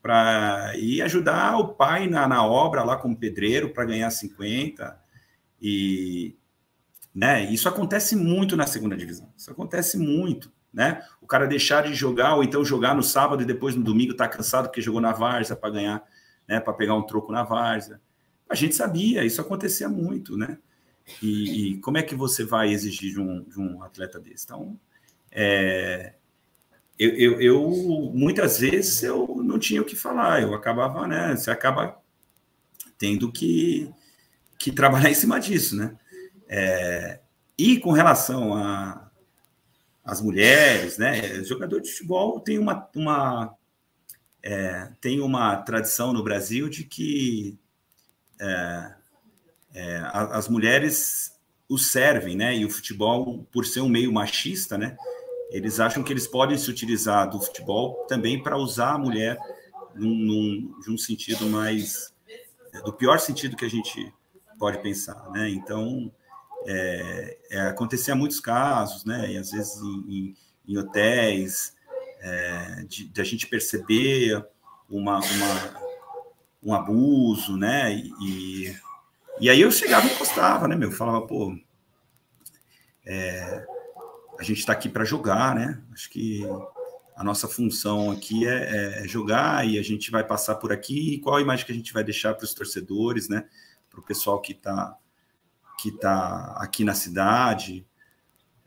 S3: Para ir ajudar o pai na, na obra lá como pedreiro para ganhar 50. E né, isso acontece muito na segunda divisão. Isso acontece muito. Né? O cara deixar de jogar, ou então jogar no sábado e depois no domingo tá cansado porque jogou na várzea para ganhar, né? Para pegar um troco na várzea. A gente sabia, isso acontecia muito, né? E, e como é que você vai exigir de um, de um atleta desse? Então, é, eu, eu, eu, muitas vezes eu não tinha o que falar, eu acabava, né? Você acaba tendo que, que trabalhar em cima disso, né? É, e com relação a as mulheres, né? Jogador de futebol tem uma, uma é, tem uma tradição no Brasil de que é, é, as mulheres o servem, né? E o futebol, por ser um meio machista, né? Eles acham que eles podem se utilizar do futebol também para usar a mulher num, num, de um sentido mais do pior sentido que a gente pode pensar, né? Então é, é, acontecia muitos casos, né? E às vezes em, em, em hotéis, é, de, de, a gente perceber uma, uma, um abuso, né? E, e aí eu chegava e postava, né, meu? Falava, pô, é, a gente está aqui para jogar, né? Acho que a nossa função aqui é, é, jogar e a gente vai passar por aqui. E qual a imagem que a gente vai deixar para os torcedores, né? Para o pessoal que está que está aqui na cidade.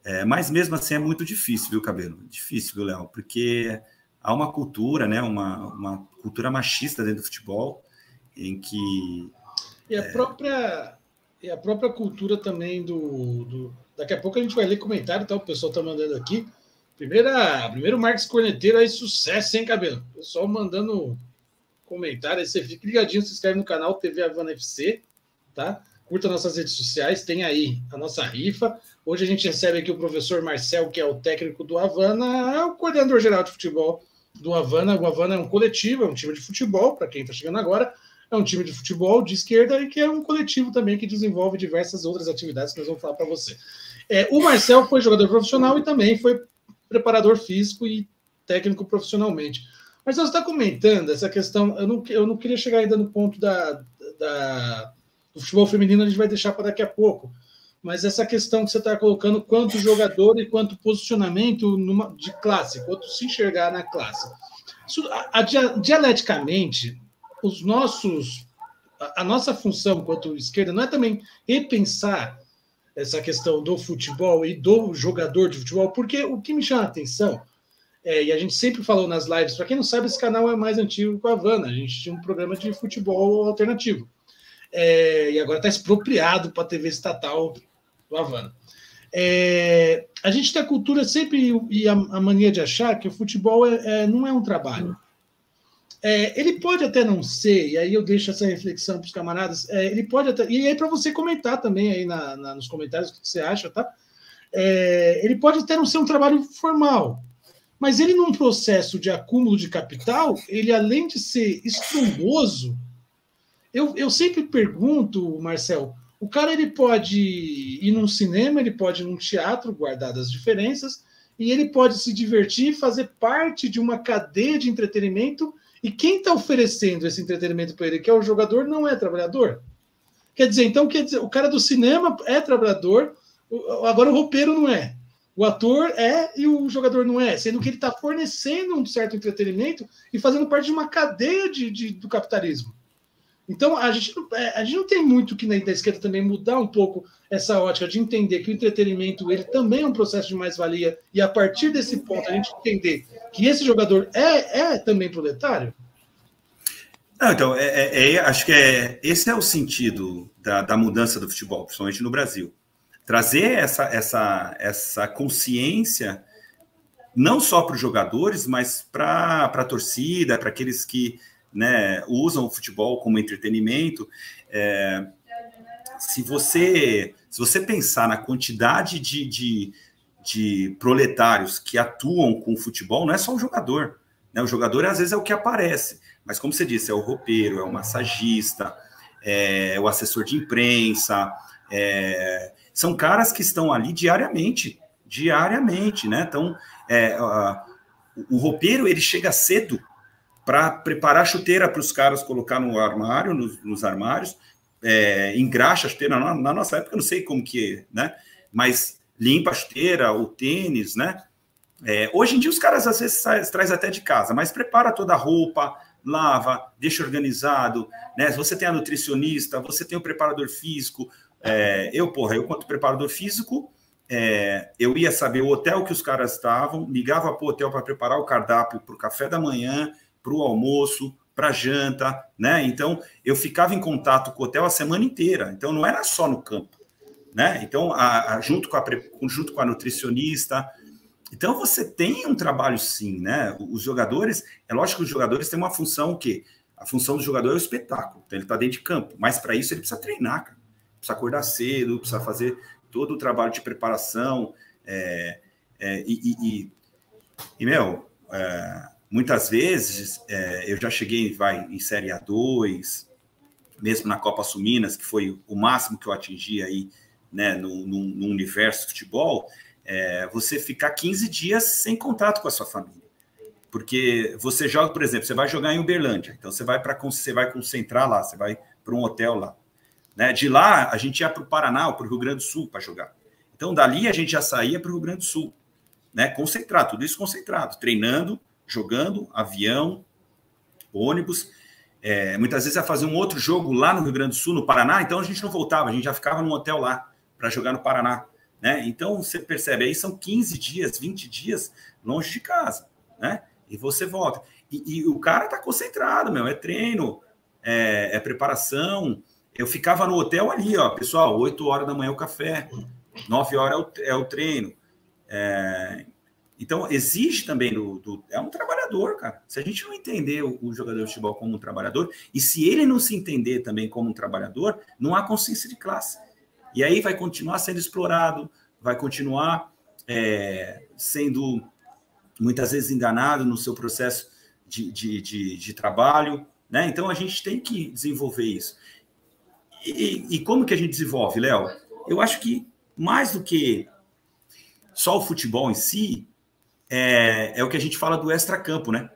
S3: É, mas mesmo assim é muito difícil, viu, Cabelo? Difícil, viu, Léo? Porque há uma cultura, né? Uma, uma cultura machista dentro do futebol, em que.
S1: E a é... própria. E a própria cultura também do, do, Daqui a pouco a gente vai ler comentário, tá? O pessoal tá mandando aqui. Primeira, primeiro Marcos Corneteiro aí, sucesso, hein, cabelo? Pessoal mandando comentário aí, você fica ligadinho, se inscreve no canal TV Havana FC, tá? Curta nossas redes sociais, tem aí a nossa rifa. Hoje a gente recebe aqui o professor Marcel, que é o técnico do Havana, é o coordenador geral de futebol do Havana. O Havana é um coletivo, é um time de futebol, para quem está chegando agora, é um time de futebol de esquerda e que é um coletivo também que desenvolve diversas outras atividades que nós vamos falar para você. É, o Marcel foi jogador profissional e também foi preparador físico e técnico profissionalmente. Mas você está comentando essa questão, eu não, eu não queria chegar ainda no ponto da, da do futebol feminino a gente vai deixar para daqui a pouco. Mas essa questão que você está colocando, quanto jogador e quanto posicionamento numa, de classe, quanto se enxergar na classe. Isso, a, a, dialeticamente, os nossos, a, a nossa função enquanto esquerda não é também repensar essa questão do futebol e do jogador de futebol, porque o que me chama a atenção, é, e a gente sempre falou nas lives, para quem não sabe, esse canal é mais antigo que a Havana, a gente tinha um programa de futebol alternativo é, e agora está expropriado para a TV estatal do Havana. É, a gente tem a cultura sempre e a, a, mania de achar que o futebol é, é não é um trabalho. É, ele pode até não ser, e aí eu deixo essa reflexão para os camaradas, é, ele pode até, e aí para você comentar também aí na, na, nos comentários o que você acha, tá? Ele pode até não ser um trabalho formal, mas ele num processo de acúmulo de capital, ele além de ser estrondoso, eu, eu sempre pergunto, Marcel, o cara ele pode ir num cinema, ele pode ir num teatro, guardadas as diferenças, e ele pode se divertir, fazer parte de uma cadeia de entretenimento, e quem está oferecendo esse entretenimento para ele, que é o jogador, não é trabalhador. Quer dizer, então, quer dizer, o cara do cinema é trabalhador, agora o roupeiro não é. O ator é e o jogador não é, sendo que ele está fornecendo um certo entretenimento e fazendo parte de uma cadeia de, de do capitalismo. Então, a gente, é, a gente não tem muito que na da esquerda também mudar um pouco essa ótica de entender que o entretenimento ele também é um processo de mais-valia e a partir desse ponto a gente entender que esse jogador é, é também proletário?
S3: Não, então, é, é, é, acho que é, esse é o sentido da, da mudança do futebol, principalmente no Brasil. Trazer essa, essa, essa consciência não só para os jogadores, mas para a torcida, para aqueles que né, usam o futebol como entretenimento. É, se você se você pensar na quantidade de, de, de, proletários que atuam com o futebol, não é só o jogador. Né? O jogador às vezes é o que aparece, mas como você disse, é o roupeiro, é o massagista, é o assessor de imprensa, é, são caras que estão ali diariamente, diariamente, né? Então, é, o roupeiro ele chega cedo para preparar chuteira para os caras colocar no armário, nos, nos armários, é, engraxa a chuteira. Na, na, nossa época, não sei como que né? Mas limpa a chuteira, o tênis, né? É, hoje em dia os caras às vezes traz até de casa, mas prepara toda a roupa, lava, deixa organizado, né? Você tem a nutricionista, você tem o preparador físico. É, eu, porra, eu quanto preparador físico, é, eu ia saber o hotel que os caras estavam, ligava para o hotel para preparar o cardápio para o café da manhã, para o almoço, para janta, né? Então eu ficava em contato com o hotel a semana inteira. Então não era só no campo, né? Então a, a, junto com a junto com a nutricionista, então você tem um trabalho sim, né? Os jogadores, é lógico que os jogadores têm uma função o quê? A função do jogador é o espetáculo, então ele está dentro de campo, mas para isso ele precisa treinar, cara. precisa acordar cedo, precisa fazer todo o trabalho de preparação, é, é, e, e, e, e, meu, é, muitas vezes é, eu já cheguei vai, em Série A2, mesmo na Copa Suminas, que foi o máximo que eu atingi aí né, no, no, no universo futebol, é, você ficar 15 dias sem contato com a sua família. Porque você joga, por exemplo, você vai jogar em Uberlândia, então você vai para você vai concentrar lá, você vai para um hotel lá. Né? De lá, a gente ia para o Paraná ou para o Rio Grande do Sul para jogar. Então, dali a gente já saía para o Rio Grande do Sul, né? concentrado, tudo isso concentrado, treinando, jogando, avião, ônibus. É, muitas vezes ia fazer um outro jogo lá no Rio Grande do Sul, no Paraná, então a gente não voltava, a gente já ficava num hotel lá para jogar no Paraná. Né? Então, você percebe, aí são 15 dias, 20 dias longe de casa, né? E você volta. E, e o cara tá concentrado, meu, é treino, é, é, preparação. Eu ficava no hotel ali, ó, pessoal, 8 horas da manhã o café, 9 horas é o, é o treino. É, então, exige também do, do, É um trabalhador, cara. Se a gente não entender o, o, jogador de futebol como um trabalhador, e se ele não se entender também como um trabalhador, não há consciência de classe. E aí vai continuar sendo explorado, vai continuar é, sendo muitas vezes enganado no seu processo de, de, de, de trabalho. Né? Então a gente tem que desenvolver isso. E, e como que a gente desenvolve, Léo? Eu acho que mais do que só o futebol em si, é, é o que a gente fala do extra-campo, né?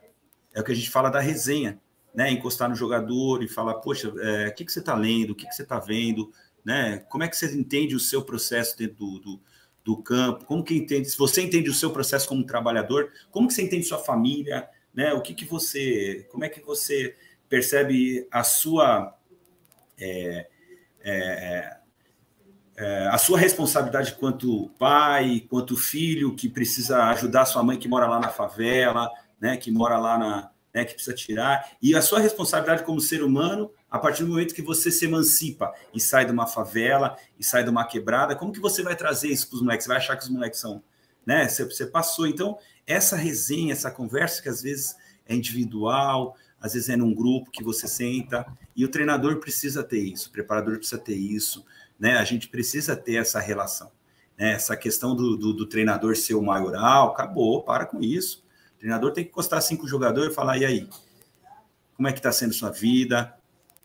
S3: É o que a gente fala da resenha, né? Encostar no jogador e falar, poxa, é, o que, que você está lendo, o que, que você está vendo, né? Como é que você entende o seu processo dentro do, do, do, campo? Como que entende? Se você entende o seu processo como trabalhador, como que você entende sua família? Né? O que, que você, como é que você percebe a sua é, é, é, a sua responsabilidade quanto pai, quanto filho que precisa ajudar sua mãe que mora lá na favela, né? Que mora lá na, né, que precisa tirar, e a sua responsabilidade como ser humano a partir do momento que você se emancipa e sai de uma favela e sai de uma quebrada, como que você vai trazer isso para os moleques? Você vai achar que os moleques são, né? Você, você, passou. Então, essa resenha, essa conversa que às vezes é individual, às vezes é num grupo que você senta, e o treinador precisa ter isso, o preparador precisa ter isso, né? A gente precisa ter essa relação. Né? Essa questão do, do, do treinador ser o maioral, acabou, para com isso. O treinador tem que encostar cinco jogadores e falar: e aí? Como é que está sendo sua vida?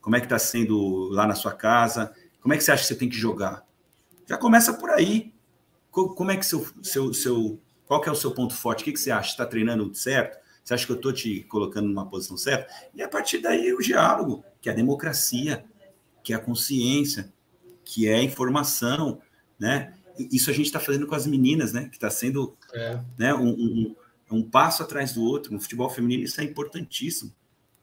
S3: Como é que está sendo lá na sua casa? Como é que você acha que você tem que jogar? Já começa por aí. Como é que seu, seu, seu qual que é o seu ponto forte? O que, que você acha? Está treinando certo? Você acha que eu estou te colocando numa posição certa? E a partir daí o diálogo, que é a democracia, que é a consciência, que é informação, né? Isso a gente está fazendo com as meninas, né? Que está sendo é. né, um, um, um passo atrás do outro. No futebol feminino isso é importantíssimo,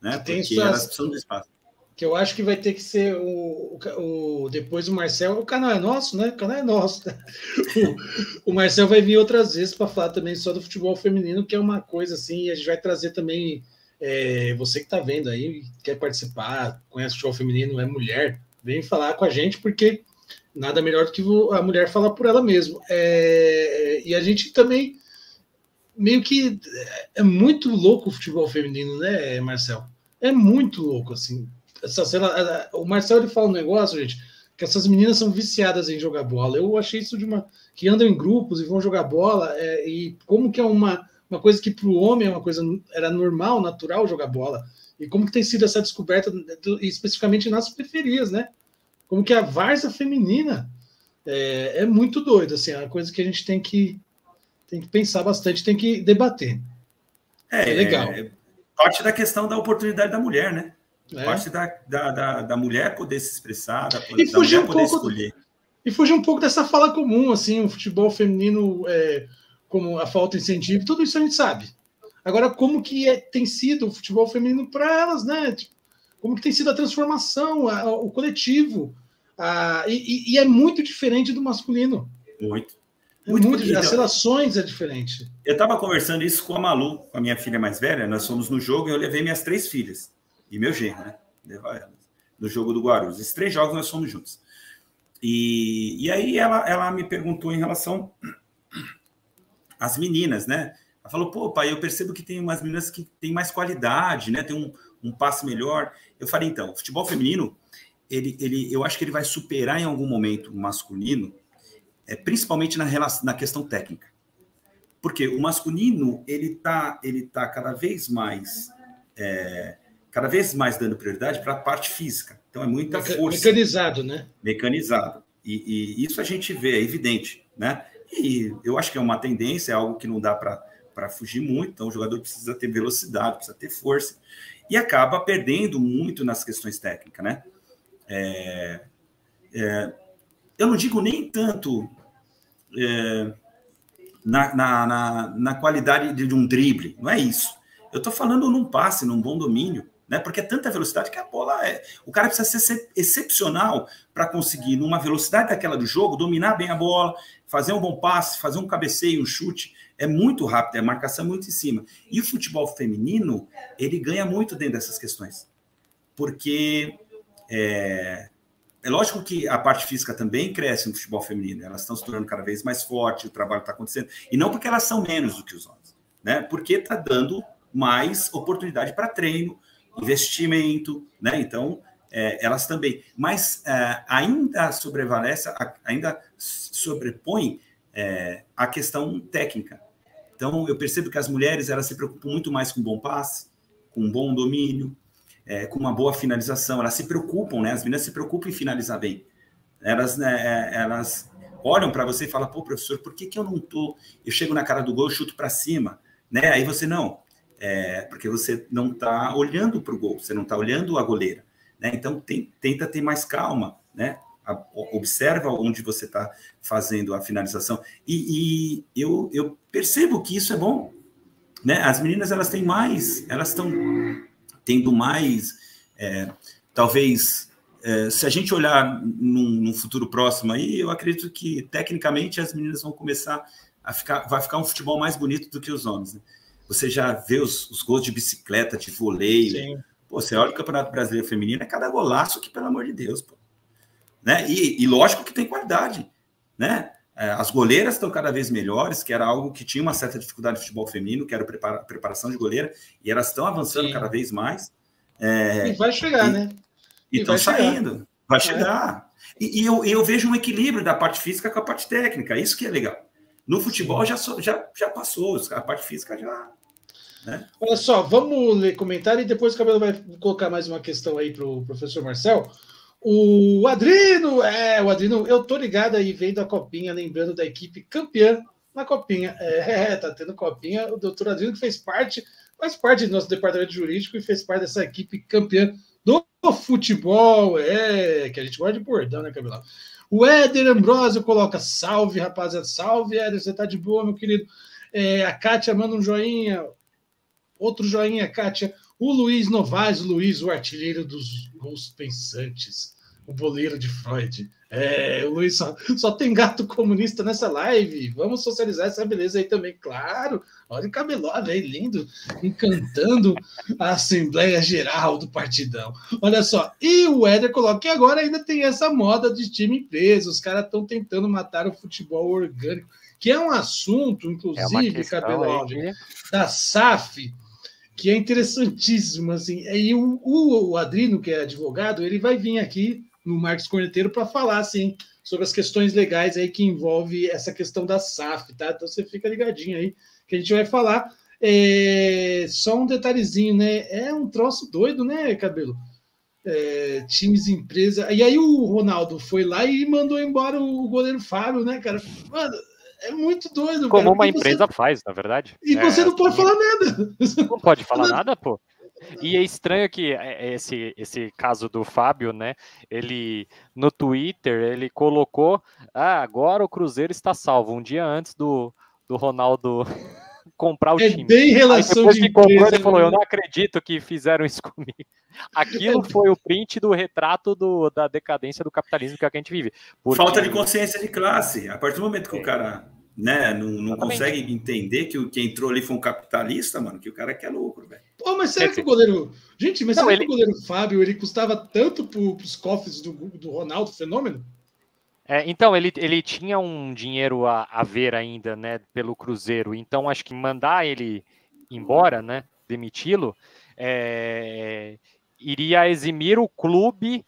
S3: né? Porque suas... elas precisam de espaço.
S1: Que eu acho que vai ter que ser o, o, o depois o Marcel. O canal é nosso, né? O canal é nosso. o, o Marcel vai vir outras vezes para falar também só do futebol feminino, que é uma coisa assim. E a gente vai trazer também é, você que está vendo aí, quer participar, conhece o futebol feminino, é mulher, vem falar com a gente, porque nada melhor do que a mulher falar por ela mesma. É, e a gente também meio que é muito louco o futebol feminino, né, Marcel? É muito louco, assim. Essa, lá, o Marcel ele fala um negócio, gente, que essas meninas são viciadas em jogar bola. Eu achei isso de uma. que andam em grupos e vão jogar bola, é, e como que é uma, uma coisa que para o homem é uma coisa era normal, natural jogar bola. E como que tem sido essa descoberta, especificamente nas periferias, né? Como que a Varsa feminina é, é muito doido, assim, é uma coisa que a gente tem que tem que pensar bastante, tem que debater.
S3: É, é legal. É, parte da questão da oportunidade da mulher, né? É. Parte da, da, da, da, mulher poder se expressar, da,
S1: e um poder pouco, escolher. E fugir um pouco dessa fala comum, assim, o futebol feminino é, como a falta de incentivo, tudo isso a gente sabe. Agora, como que é, tem sido o futebol feminino para elas, né? Tipo, como que tem sido a transformação, a, a, o coletivo. A, e, e, é muito diferente do masculino.
S3: Muito.
S1: É muito, muito as relações é diferente.
S3: Eu estava conversando isso com a Malu, com a minha filha mais velha. Nós fomos no jogo e eu levei minhas três filhas e meu genro, né? Levar elas no jogo do Guarulhos. Esses três jogos nós fomos juntos. E, e aí ela, ela me perguntou em relação às meninas, né? Ela falou, pô, pai, eu percebo que tem umas meninas que têm mais qualidade, né? Tem um, um passe melhor. Eu falei, então, o futebol feminino, ele, ele, eu acho que ele vai superar em algum momento o masculino, é, principalmente na, relação, na questão técnica. Porque o masculino, ele está ele tá cada vez mais... É, cada vez mais dando prioridade para a parte física. Então é muita Meca força.
S1: Mecanizado, né?
S3: Mecanizado. E, e, isso a gente vê, é evidente, né? E eu acho que é uma tendência, é algo que não dá para fugir muito. Então o jogador precisa ter velocidade, precisa ter força. E acaba perdendo muito nas questões técnicas, né? É, é, eu não digo nem tanto é, na, na, na, na, qualidade de um drible, não é isso. Eu estou falando num passe, num bom domínio né? Porque é tanta velocidade que a bola é. O cara precisa ser excepcional para conseguir, numa velocidade daquela do jogo, dominar bem a bola, fazer um bom passe, fazer um cabeceio, um chute. É muito rápido, é marcação muito em cima. E o futebol feminino, ele ganha muito dentro dessas questões. Porque é, é lógico que a parte física também cresce no futebol feminino, elas estão se tornando cada vez mais fortes, o trabalho está acontecendo. E não porque elas são menos do que os homens, né? Porque está dando mais oportunidade para treino, investimento, né? Então, é, elas também. Mas é, ainda sobrevalece, ainda sobrepõe é, a questão técnica. Então, eu percebo que as mulheres elas se preocupam muito mais com bom passe, com bom domínio, é, com uma boa finalização. Elas se preocupam, né? As meninas se preocupam em finalizar bem. Elas, né, é, elas olham para você e falam: pô, professor, por que, que eu não tô? Eu chego na cara do gol, eu chuto para cima, né? Aí você não é, porque você não está olhando para o gol, você não está olhando a goleira. Né? Então, tem, tenta ter mais calma, né? observa onde você está fazendo a finalização. E, e, eu, eu percebo que isso é bom. Né? As meninas, elas têm mais, elas estão tendo mais, é, talvez, é, se a gente olhar num, num, futuro próximo aí, eu acredito que, tecnicamente, as meninas vão começar a ficar, vai ficar um futebol mais bonito do que os homens. Né? Você já vê os, os gols de bicicleta, de voleio. Sim. Pô, você olha o Campeonato Brasileiro Feminino, é cada golaço que, pelo amor de Deus, pô. Né? E, e lógico que tem qualidade, né? É, as goleiras estão cada vez melhores, que era algo que tinha uma certa dificuldade no futebol feminino, que era a prepara preparação de goleira, e elas estão avançando Sim. cada vez mais.
S1: É, e vai chegar, e, né?
S3: E estão saindo, chegar. vai é. chegar. E, e eu, eu, vejo um equilíbrio da parte física com a parte técnica, isso que é legal. No futebol já, já, já passou, a parte física já,
S1: né? Olha só, vamos ler comentário e depois o Cabelo vai colocar mais uma questão aí para o professor Marcel. O Adrino, é, o Adrino, eu tô ligado aí, vendo a copinha, lembrando da equipe campeã na copinha. É, tá tendo copinha. O doutor Adrino que fez parte, faz parte do nosso departamento jurídico e fez parte dessa equipe campeã do futebol. É, que a gente gosta de bordão, né, Cabelão? O Éder Ambrosio coloca salve, rapaziada, salve, Éder, você tá de boa, meu querido. É, a Kátia manda um joinha. Outro joinha, Kátia. O Luiz Novaes, o Luiz, o artilheiro dos gols pensantes, o boleiro de Freud. É, o Luiz só, só tem gato comunista nessa live. Vamos socializar essa beleza aí também, claro. Olha o cabelado aí, lindo, encantando a Assembleia Geral do Partidão. Olha só, e o Éder coloca que agora ainda tem essa moda de time preso. Os caras estão tentando matar o futebol orgânico, que é um assunto, inclusive, é da SAF que é interessantíssimo, assim. E o, o, o Adrino, que é advogado, ele vai vir aqui no Marcos Corneteiro para falar, assim, sobre as questões legais aí que envolve essa questão da SAF, tá? Então você fica ligadinho aí, que a gente vai falar. É, só um detalhezinho, né? É um troço doido, né, Cabelo? É, times, empresa. E aí o Ronaldo foi lá e mandou embora o goleiro Fábio, né, cara? Mano, é muito doido.
S2: Como cara, uma empresa você... faz, na verdade.
S1: E é, você não pode falar nada.
S2: Não pode falar nada, pô. E é estranho que é, é esse, esse caso do Fábio, né? Ele no Twitter ele colocou: ah, agora o Cruzeiro está salvo. Um dia antes do, do Ronaldo comprar o
S1: é
S2: time.
S1: Bem relação
S2: Aí depois
S1: de
S2: que comprou,
S1: empresa,
S2: ele falou: Eu
S1: né?
S2: não acredito que fizeram isso comigo. Aquilo foi o print do retrato do, da decadência do capitalismo que, é que a gente vive. Porque-
S3: Falta de consciência de classe. A partir do momento que
S2: É.
S3: o cara né, não, não consegue entender que o que entrou ali foi um capitalista, mano, que o cara quer lucro, velho.
S1: Pô, mas será que o goleiro. Gente, mas
S2: Não,
S1: será
S2: ele-
S1: que o goleiro Fábio ele custava tanto pro, pros cofres do, do Ronaldo Fenômeno?
S2: É, então, ele, ele tinha um dinheiro a, a ver ainda, né, pelo Cruzeiro. Então, acho que mandar ele embora, né, demiti-lo, é, iria eximir o clube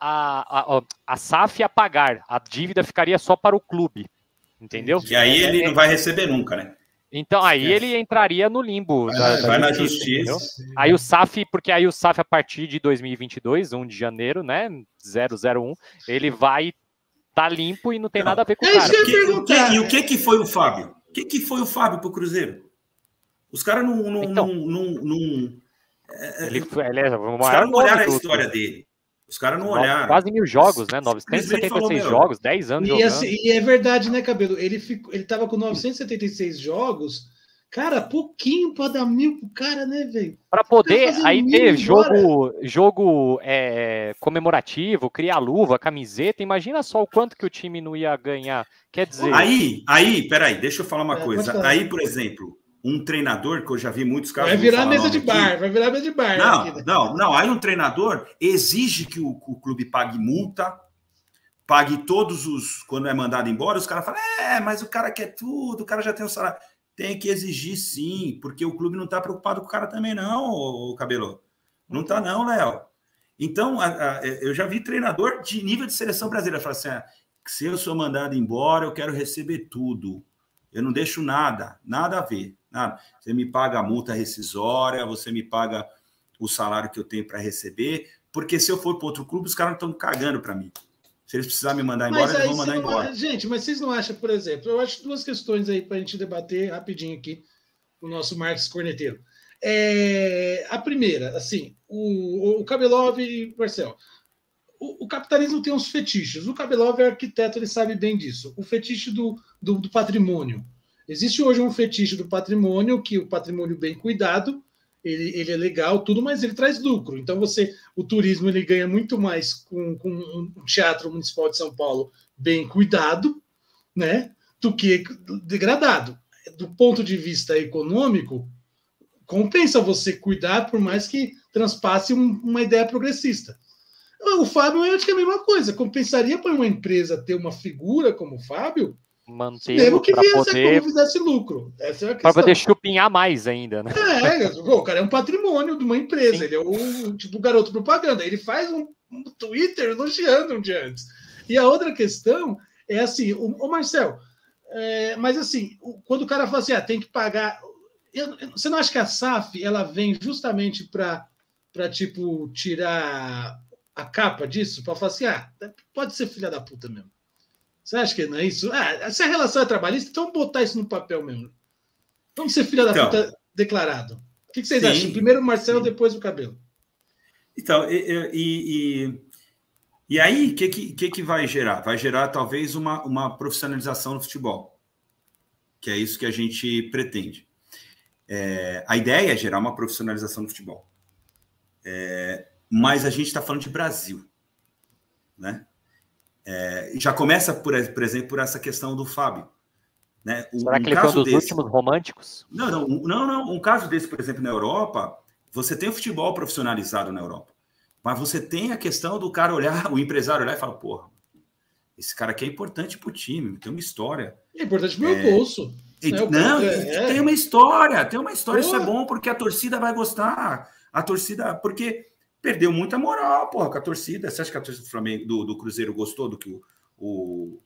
S2: a, a, a SAF a pagar. A dívida ficaria só para o clube, entendeu?
S3: Que aí ele não vai receber nunca, né?
S2: Então, aí ele entraria no limbo. da- da
S3: vai na
S2: entendeu?
S3: justiça.
S2: Aí o SAF, porque aí o SAF a partir de 2022, 1 de janeiro, né, 001, ele vai tá limpo e não tem
S3: Não.
S2: nada a ver com o
S1: É
S2: cara.
S1: que
S3: o que- e o que, que foi o Fábio? O que, que foi o Fábio pro Cruzeiro? Os caras não. não,
S2: Então.
S3: não, não, não-
S2: Ele, foi, ele é o
S3: os
S2: maior
S3: caras não olharam a história dele. Os caras não olharam.
S2: Quase mil jogos, né?
S3: Simplesmente falou,
S2: 976
S3: meu,
S2: jogos, 10 anos
S1: E,
S2: jogando.
S1: assim, e é verdade, né, Cabelo? Ele, ficou, ele tava com 976 jogos. Cara, pouquinho pra dar mil pro cara, né, velho?
S2: Pra poder aí ter jogo, jogo é, comemorativo, criar luva, camiseta, imagina só o quanto que o time não ia ganhar. Quer dizer,
S3: Aí, aí, peraí, deixa eu falar uma
S1: É,
S3: coisa. Aí, por exemplo, um treinador, que eu já vi muitos casos.
S1: Vai virar mesa de
S3: aqui.
S1: bar, vai virar mesa de bar.
S3: Não,
S1: aqui, né?
S3: não, não. Aí um treinador exige que o, o clube pague multa, pague todos os. Quando é mandado embora, os caras falam: é, mas o cara quer tudo, o cara já tem o salário. Tem que exigir sim, porque o clube não está preocupado com o cara também, não, o Cabelo. Não tá, não, Léo. Então, a- a- eu já vi treinador de nível de seleção brasileira falar assim: ah, se eu sou mandado embora, eu quero receber tudo. Eu não deixo nada, nada a ver. Nada. Você me paga a multa rescisória, você me paga o salário que eu tenho para receber, porque se eu for para outro clube, os caras estão cagando para mim. Se eles precisarem me mandar embora, eles
S1: aí
S3: vão mandar
S1: não-
S3: embora.
S1: Gente, mas vocês não acham, por exemplo, eu acho duas questões aí para a gente debater rapidinho aqui o nosso Marcos Corneteiro. É, a primeira, assim, o, o Kabelov e Marcel, o, o capitalismo tem uns fetiches. O Kabelov é arquiteto, ele sabe bem disso. O fetiche do, do, do patrimônio. Existe hoje um fetiche do patrimônio, que o patrimônio bem cuidado, ele, ele é legal, tudo, mas ele traz lucro. Então, você, o turismo ele ganha muito mais com, com um teatro municipal de São Paulo bem cuidado, né, do que degradado. Do ponto de vista econômico, compensa você cuidar, por mais que transpasse um- uma ideia progressista. O Fábio, eu acho que é a mesma coisa. Compensaria para uma empresa ter uma figura como o Fábio,
S2: manter
S1: mesmo que viesse,
S2: poder,
S1: fizesse lucro. Essa é a
S2: pra
S1: questão.
S2: poder chupinhar mais ainda, né?
S1: É, pô, o cara é um patrimônio de uma empresa, ele é o tipo garoto propaganda. Ele faz um, um Twitter elogiando um dia antes. E a outra questão é assim, o, o Marcel, é, mas assim, o- quando o cara fala assim, ah, tem que pagar. eu- eu- você não acha que a SAF ela vem justamente para tipo tirar a capa disso, para falar assim, ah, pode ser filha da puta mesmo. Você acha que não é isso? Ah, se a relação é trabalhista, então botar isso no papel mesmo. Vamos ser filha da
S3: Então.
S1: puta declarado. O que, que vocês
S3: Sim.
S1: acham? Primeiro o Marcelo,
S3: Sim.
S1: depois o cabelo.
S3: Então, e, e, e- e aí, o que, que, que vai gerar? Vai gerar talvez uma, uma profissionalização no futebol, que é isso que a gente pretende. É, a ideia é gerar uma profissionalização no futebol. É, mas a gente está falando de Brasil. Né? É, já começa, por, por exemplo, por essa questão do Fábio. Né? Um-
S2: Será
S3: um
S2: que ele foi um
S3: caso
S2: dos
S3: desse-
S2: últimos românticos?
S3: não, não, um- não, não. Um caso desse, por exemplo, na Europa, você tem o futebol profissionalizado na Europa. Mas você tem a questão do cara olhar, o empresário olhar e falar, porra, esse cara aqui é importante pro time, tem uma história.
S1: É importante pro meu bolso.
S3: E-
S1: É, o
S3: não,
S1: é.
S3: tem uma história, tem uma história, isso é bom, porque a torcida vai gostar. A torcida, porque perdeu muita moral, porra, com a torcida. Você acha que a torcida do Flamengo, do, do Cruzeiro gostou do que o, o-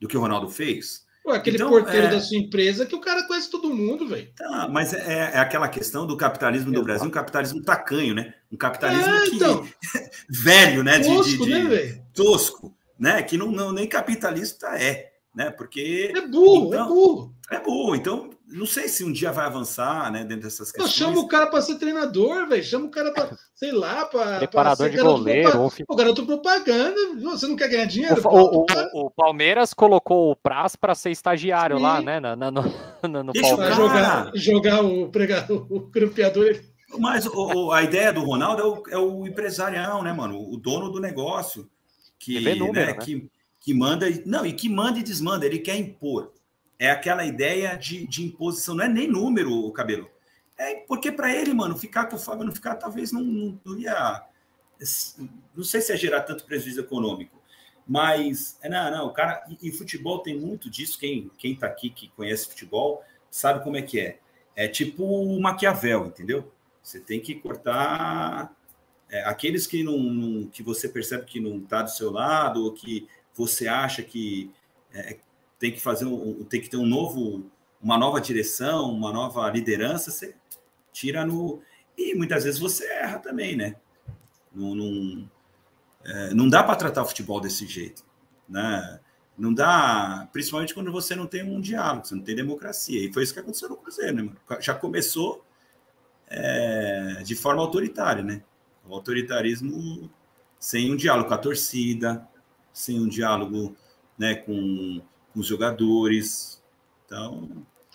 S3: do que o Ronaldo fez?
S1: Ué, aquele
S3: Então,
S1: porteiro
S3: é-
S1: da sua empresa que o cara conhece todo mundo, velho.
S3: Tá, mas é, é aquela questão do capitalismo do
S2: Exato.
S3: Brasil, um capitalismo tacanho, né? Um capitalismo
S1: É,
S3: que
S1: então.
S3: velho, né? De, de-
S1: Tosco,
S3: de-
S1: né,
S3: tosco, né? Que não, não nem capitalista é, né? Porque.
S1: É burro, é então, é burro.
S3: É burro. Então, não sei se um dia vai avançar, né, dentro dessas questões.
S1: chama o cara para ser treinador, velho. Chama o cara para, sei lá, para.
S2: Preparador de goleiro.
S1: O garoto propaganda. Você não quer ganhar dinheiro?
S2: O, o, o, o Palmeiras colocou o Praz para ser estagiário Sim. lá, né? No, no, no, no
S1: Palmeiras. Jogar, jogar o, pregador, o grampeador.
S3: Mas o, a ideia do Ronaldo é o, é o empresarial, né, mano? O dono do negócio. Que, número, né, né? que, que manda. Não, e que manda e desmanda. Ele quer impor. É aquela ideia de, de imposição, não é nem número, o cabelo. É porque para ele, mano, ficar com o Fábio não ficar, talvez não, não, não, ia. Não sei se ia gerar tanto prejuízo econômico. Mas, é, não, não, o cara. E, e futebol tem muito disso. Quem, quem tá aqui que conhece futebol sabe como é que é. É tipo o Maquiavel, entendeu? Você tem que cortar é, aqueles que não, não, que você percebe que não está do seu lado ou que você acha que é, tem que fazer um, tem que ter um novo uma nova direção, uma nova liderança, você tira no e muitas vezes você erra também, né? Não, não, é, não dá para tratar o futebol desse jeito, né? Não dá, principalmente quando você não tem um diálogo, você não tem democracia. E foi isso que aconteceu no Cruzeiro, né? Já começou é, de forma autoritária, né? O autoritarismo sem um diálogo com a torcida, sem um diálogo né, com, com os jogadores. Então.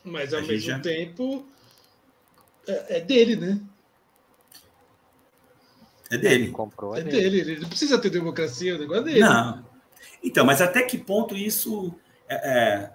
S1: Mas ao mesmo já... tempo é, é, dele, né?
S3: É dele.
S1: Comprou, é, é dele. dele. Ele não precisa ter democracia, o negócio é dele.
S3: Não. Então, mas até que ponto isso é. é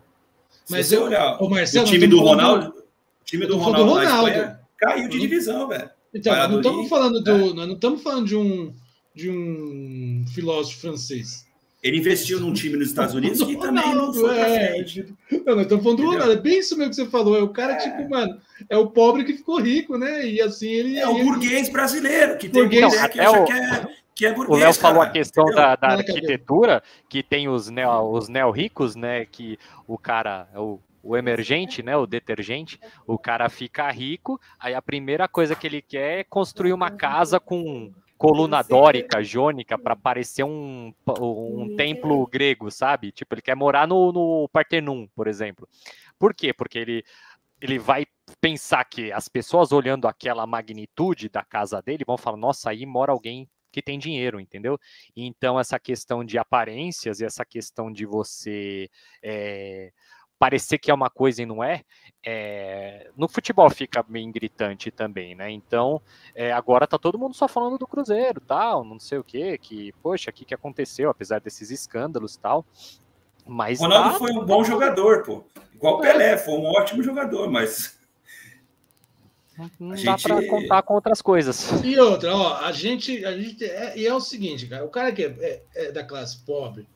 S1: mas eu, olhar
S3: o, Marcelo, o time do Ronaldo, o time do Ronaldo, do Ronaldo. Espanha, caiu de divisão, velho.
S1: Então, não estamos falando do, é. nós não estamos falando de um de um filósofo francês.
S3: Ele investiu num time nos Estados Unidos que também não foi é,
S1: tipo, Não, nós estamos falando do Ronaldo. É bem isso mesmo que você falou. É o cara, é. tipo, mano, é o pobre que ficou rico, né? E assim ele.
S3: É o ele... burguês brasileiro, que tem burguês, não, que acha o... que é. Que é burguês,
S2: o Léo falou a questão da, da arquitetura, que tem os neo, os neo ricos, né? Que o cara, o, o emergente, né, o detergente, o cara fica rico, aí a primeira coisa que ele quer é construir uma casa com coluna dórica, jônica, para parecer um, um templo grego, sabe? Tipo, ele quer morar no, no Partenon, por exemplo. Por quê? Porque ele, ele vai pensar que as pessoas olhando aquela magnitude da casa dele vão falar: nossa, aí mora alguém que tem dinheiro, entendeu? Então, essa questão de aparências e essa questão de você é, parecer que é uma coisa e não é, é no futebol fica bem gritante também, né? Então, é, agora tá todo mundo só falando do Cruzeiro, tal, não sei o que, que, poxa, o que, que aconteceu, apesar desses escândalos tal. Mas
S3: Ronaldo tá, foi um bom jogador, pô. Igual Pelé, foi um ótimo jogador, mas
S2: não a dá gente... para contar com outras coisas.
S1: E outra, ó, a gente, a gente é, e é o seguinte, cara, o cara que é, é, é da classe pobre,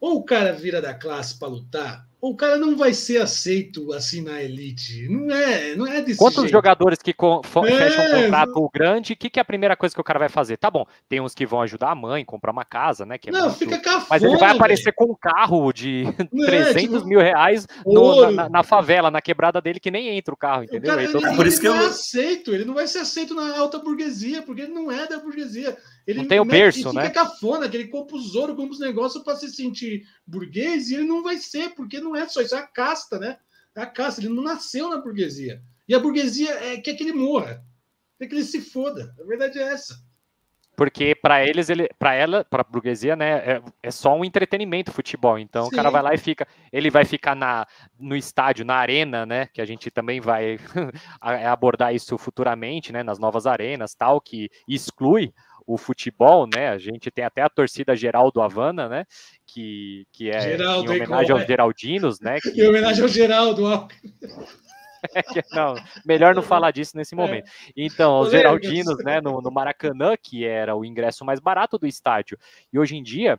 S1: ou o cara vira da classe para lutar, o cara não vai ser aceito assim na elite. Não é, não é desse
S2: Quantos jeito. jogadores que é, fecham um contrato grande, o que, que é a primeira coisa que o cara vai fazer? Tá bom, tem uns que vão ajudar a mãe, comprar uma casa, né?
S1: É não, muito... fica cafona,
S2: Mas ele vai aparecer com um carro de não 300 é, tipo, mil reais no, na, na, favela, na quebrada dele, que nem entra o carro, entendeu? O
S1: cara, então, ele, por isso que eu... não é aceito, ele não vai ser aceito na alta burguesia, porque ele não é da burguesia. Ele
S2: não tem o berço, né?
S1: Fica cafona, que ele compra os ouro, compra os negócios para se sentir burguês, e ele não vai ser, porque não é só isso, é a casta, né? É a casta, ele não nasceu na burguesia. E a burguesia é, quer que ele morra, quer que ele se foda. A verdade é essa.
S2: Porque para eles, ele, para ela, para a burguesia, né, é, é, só um entretenimento futebol. Então Sim. o cara vai lá e fica, ele vai ficar na, no estádio, na arena, né, que a gente também vai abordar isso futuramente, né, nas novas arenas, tal, que exclui o futebol, né? A gente tem até a torcida geral do Havana, né? Que, que é Geraldo, em homenagem aos Geraldinos, né? Que,
S1: em homenagem ao Geraldo.
S2: não, melhor não falar disso nesse é. momento. Então, os Geraldinos, né, no, no Maracanã, que era o ingresso mais barato do estádio, e hoje em dia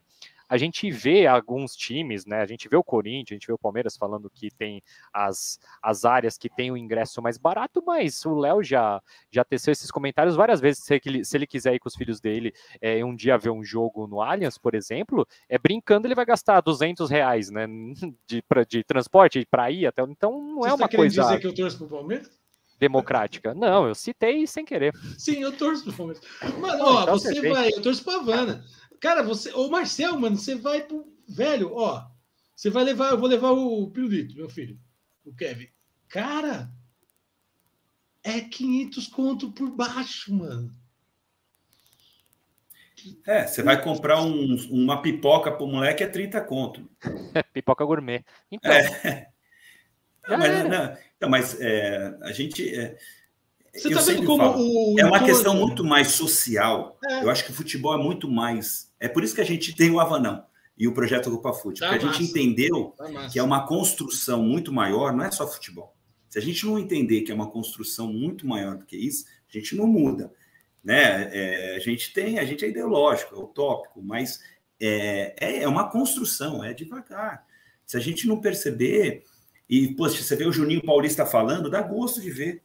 S2: a gente vê alguns times, né? A gente vê o Corinthians, a gente vê o Palmeiras falando que tem as, as áreas que tem o ingresso mais barato, mas o Léo já, já teceu esses comentários várias vezes. Se ele, se ele quiser ir com os filhos dele é, um dia ver um jogo no Allianz, por exemplo, é brincando, ele vai gastar 200 reais, né? De, pra, de transporte para ir até. Então não Você é uma tá coisa.
S1: dizer que eu torço pro Palmeiras?
S2: democrática. Não, eu citei sem querer.
S1: Sim, eu torço pro Palmeiras. Mas, ó, então você vai, eu torço pra Havana. Cara, você. Ô, Marcel, mano, você vai pro. Velho, ó. Você vai levar, eu vou levar o pirulito, meu filho, o Kevin. Cara, é 500 conto por baixo, mano.
S3: É, você vai comprar um, uma pipoca pro moleque é 30 conto.
S2: pipoca gourmet. Então.
S3: É. Não, mas, não, não, mas é, a gente. É,
S1: você tá vendo como falo, o,
S3: É uma questão muito mais social. É. Eu acho que o futebol é muito mais. É por isso que a gente tem o Avanão e o projeto Copa Fute. Tá porque massa. a gente entendeu tá que é uma construção muito maior, não é só futebol. Se a gente não entender que é uma construção muito maior do que isso, a gente não muda. Né? É, a gente tem, a gente é ideológico, é utópico, mas é, é, é uma construção, é devagar. Se a gente não perceber, e poxa, você vê o Juninho Paulista falando, dá gosto de ver.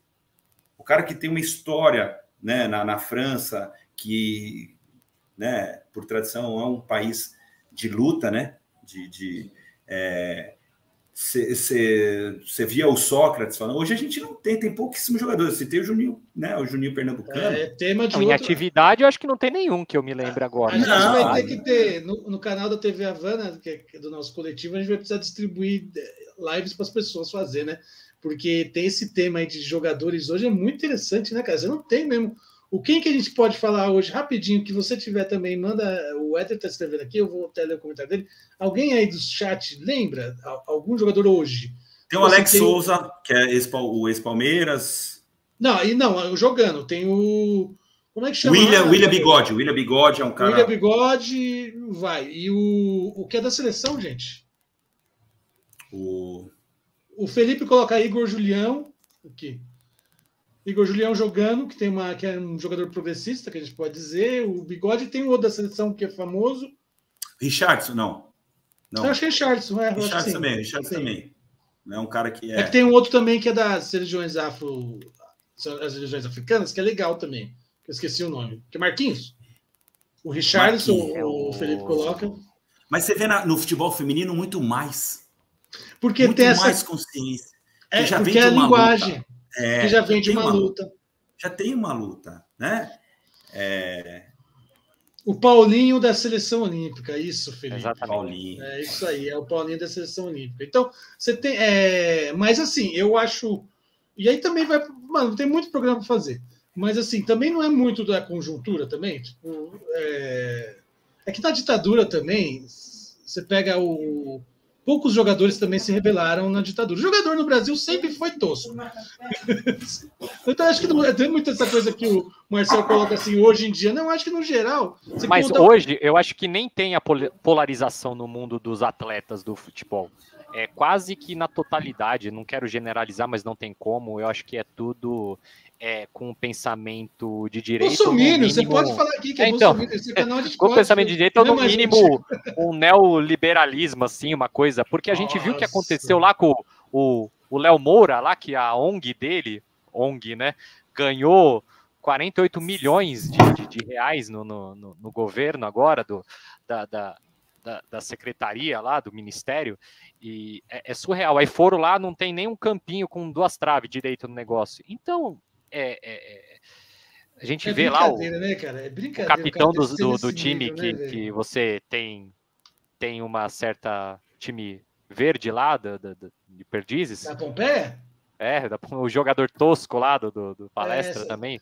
S3: O cara que tem uma história né, na, na França, que né, por tradição é um país de luta, né? De, de é, você via o Sócrates falando. Hoje a gente não tem, tem pouquíssimos jogadores. Você tem o Juninho, né? O Juninho Pernambucano. É,
S2: tema de não, Em atividade, eu acho que não tem nenhum que eu me lembre agora.
S1: A gente não, vai ter que ter, no, no, canal da TV Havana, que é do nosso coletivo, a gente vai precisar distribuir eh, lives para as pessoas fazer, né? Porque tem esse tema aí de jogadores hoje, é muito interessante, né, cara? Você não tem mesmo o quem que a gente pode falar hoje, rapidinho, que você tiver também, manda. O Éder está escrevendo aqui, eu vou até ler o comentário dele. Alguém aí do chat lembra? Algum jogador hoje?
S3: Tem o Alex tem... Souza, que é o ex-Palmeiras.
S1: Não, e não, jogando. Tem o. Como é que chama?
S3: William, William Bigode. William Bigode é um cara.
S1: William Bigode, vai. E o, o que é da seleção, gente?
S3: O.
S1: O Felipe coloca Igor Julião. Aqui. Igor Julião jogando, que tem uma que é um jogador progressista, que a gente pode dizer. O Bigode tem o outro da seleção que é famoso.
S3: Richardson, não.
S1: não. Eu acho que é Richardson, é.
S3: Richardson também, Richardson também. É um cara que é...
S1: é que tem um outro também que é das religiões afro. As religiões africanas, que é legal também. Eu esqueci o nome. Que é Marquinhos. O Richardson, Marquinhos. o Felipe coloca.
S3: Mas você vê na, no futebol feminino muito mais.
S1: Porque
S3: muito
S1: tem
S3: essa. mais consciência.
S1: É, já porque é a linguagem. Luta. É, que já vem de uma, uma luta.
S3: Já tem uma luta, né? É...
S1: O Paulinho da seleção olímpica, isso, Felipe.
S3: Exatamente. Paulinho.
S1: É isso aí, é o Paulinho da seleção olímpica. Então, você tem. É... Mas assim, eu acho. E aí também vai. Mano, tem muito programa para fazer. Mas assim, também não é muito da conjuntura também. Tipo, é... é que na ditadura também, você pega o poucos jogadores também se rebelaram na ditadura. O jogador no Brasil sempre foi tosco. então, acho que tem muita essa coisa que o Marcel coloca assim, hoje em dia. Não, acho que no geral.
S2: Mas conta... hoje, eu acho que nem tem a polarização no mundo dos atletas do futebol. É quase que na totalidade, não quero generalizar, mas não tem como. Eu acho que é tudo é, com um pensamento de direito.
S1: Bolsominion, mínimo... você pode falar aqui que é, é então, esse canal de
S2: Com pensamento de direito, no mínimo um neoliberalismo, assim, uma coisa, porque a gente Nossa. viu o que aconteceu lá com o Léo Moura, lá que a ONG dele, ONG, né, ganhou 48 milhões de, de, de reais no, no, no, no, governo agora, do, da, da, da, da, secretaria lá, do ministério, e é, é surreal. Aí foram lá, não tem nem um campinho com duas traves direito no negócio. Então, é, é, é, a gente é vê lá o, né, o capitão do, do, do time nível, que, né, que você tem, tem uma certa time verde lá do, de Perdizes.
S1: Da Pompeia?
S2: É, da, o jogador tosco lá do, do, do palestra também.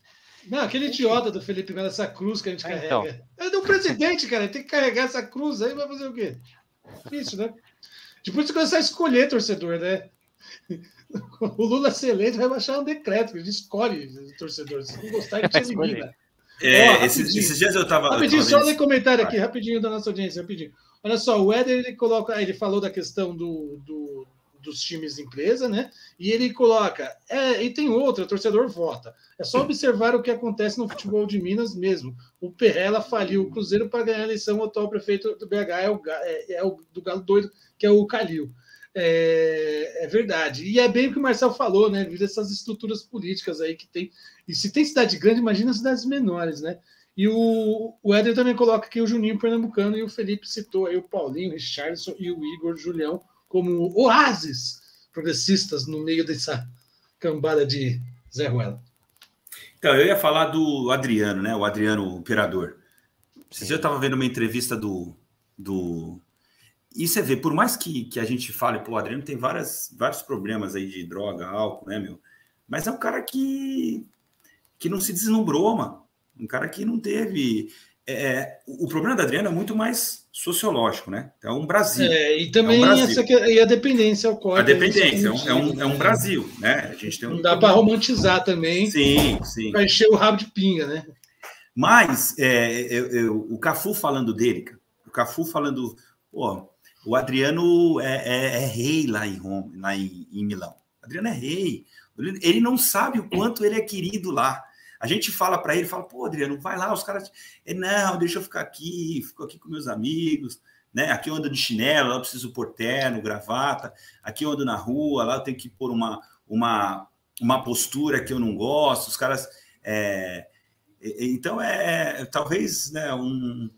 S1: Não, aquele idiota do Felipe Melo, essa cruz que a gente carrega. Então. É do presidente, cara. Tem que carregar essa cruz aí, vai fazer o quê? Difícil, né? Depois você começar a escolher torcedor, né? O Lula ser eleito vai baixar um decreto, ele escolhe torcedores. Se não gostar, ele te elimina.
S3: É, Ó, esses, esses, dias eu estava.
S1: Rapidinho, só ler comentário aqui, rapidinho da nossa audiência, rapidinho. Olha só, o Éder ele coloca, ele falou da questão do, do, dos times de empresa, né? E ele coloca, é, e tem outra, o torcedor vota. É só observar o que acontece no futebol de Minas mesmo. O Perrela faliu o Cruzeiro para ganhar a eleição, o atual prefeito do BH é o, é, é o do Galo Doido, que é o Calil. É, é, verdade. E é bem o que o Marcel falou, né? Devido essas estruturas políticas aí que tem. E se tem cidade grande, imagina cidades menores, né? E o, o Éder também coloca aqui o Juninho Pernambucano e o Felipe citou aí o Paulinho, o Richardson e o Igor Julião como oásis progressistas no meio dessa cambada de Zé Ruela.
S3: Então, eu ia falar do Adriano, né? O Adriano Operador. Esse dia eu estava vendo uma entrevista do, do e você vê, por mais que, que a gente fale, pô, o Adriano tem várias, vários problemas aí de droga, álcool, né, meu? Mas é um cara que, que não se deslumbrou, mano. Um cara que não teve. É, é o problema da Adriano é muito mais sociológico, né? É um Brasil. É,
S1: e também
S3: é
S1: um essa que, e a dependência ao
S3: corpo. A dependência, é um, é um, é um Brasil, né? A gente tem um...
S1: Não dá para romantizar também.
S3: Sim, sim.
S1: Para encher o rabo de pinga, né?
S3: Mas é, eu, eu, o Cafu falando dele, o Cafu falando, pô, o Adriano é, é, é rei lá em Roma, lá em, em Milão. O Adriano é rei. Ele não sabe o quanto ele é querido lá. A gente fala para ele, fala, pô, Adriano, vai lá, os caras. Ele, não, deixa eu ficar aqui, fico aqui com meus amigos, né? Aqui eu ando de chinelo, lá eu preciso pôr terno, gravata, aqui eu ando na rua, lá eu tenho que pôr uma, uma, uma postura que eu não gosto, os caras. É... Então é, é talvez né, um,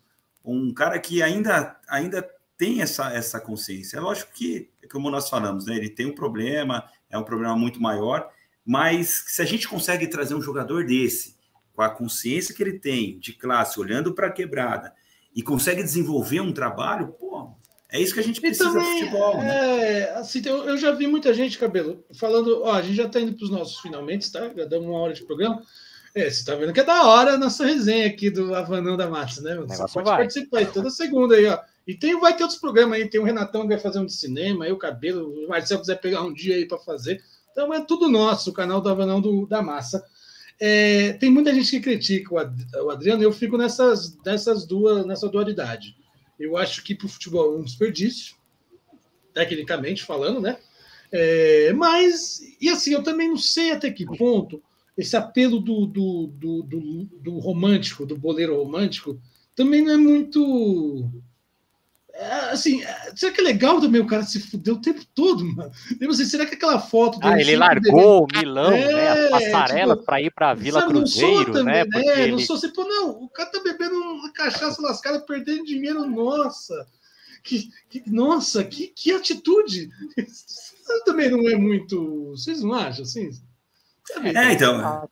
S3: um cara que ainda, ainda tem essa, essa consciência. É lógico que, como nós falamos, né, ele tem um problema, é um problema muito maior, mas se a gente consegue trazer um jogador desse, com a consciência que ele tem de classe, olhando para a quebrada, e consegue desenvolver um trabalho, pô, é isso que a gente precisa também, do futebol.
S1: Né? É, assim, eu, eu, já vi muita gente, Cabelo, falando, ó, a gente já está indo para os nossos finalmente, tá? Já damos uma hora de programa. É, você está vendo que é da hora a nossa resenha aqui do Avanão da Massa, né? Você pode vai. participar aí toda segunda aí, ó. E tem, vai ter outros programas aí, tem o Renatão que vai fazer um de cinema, aí o Cabelo, o Marcelo quiser pegar um dia aí para fazer. Então é tudo nosso, o canal do Avanão do, da Massa. É, tem muita gente que critica o Adriano, eu fico nessas, nessas duas, nessa dualidade. Eu acho que para o futebol é um desperdício, tecnicamente falando, né? É, mas, e assim, eu também não sei até que ponto esse apelo do, do, do, do, do romântico, do boleiro romântico, também não é muito assim, é, será que é legal também o cara se fudeu o tempo todo, mano? Eu não sei, será que aquela foto
S2: Ah, ele largou o Milão, é, né? As passarelas tipo, para ir para a Vila sabe, Cruzeiro, também, né?
S1: Porque é, ele... Não sou assim, pô, não, o cara tá bebendo uma cachaça lascada, perdendo dinheiro, nossa. Que, que, nossa, que, que atitude! Isso também não é muito. Vocês não acham assim?
S3: É, então.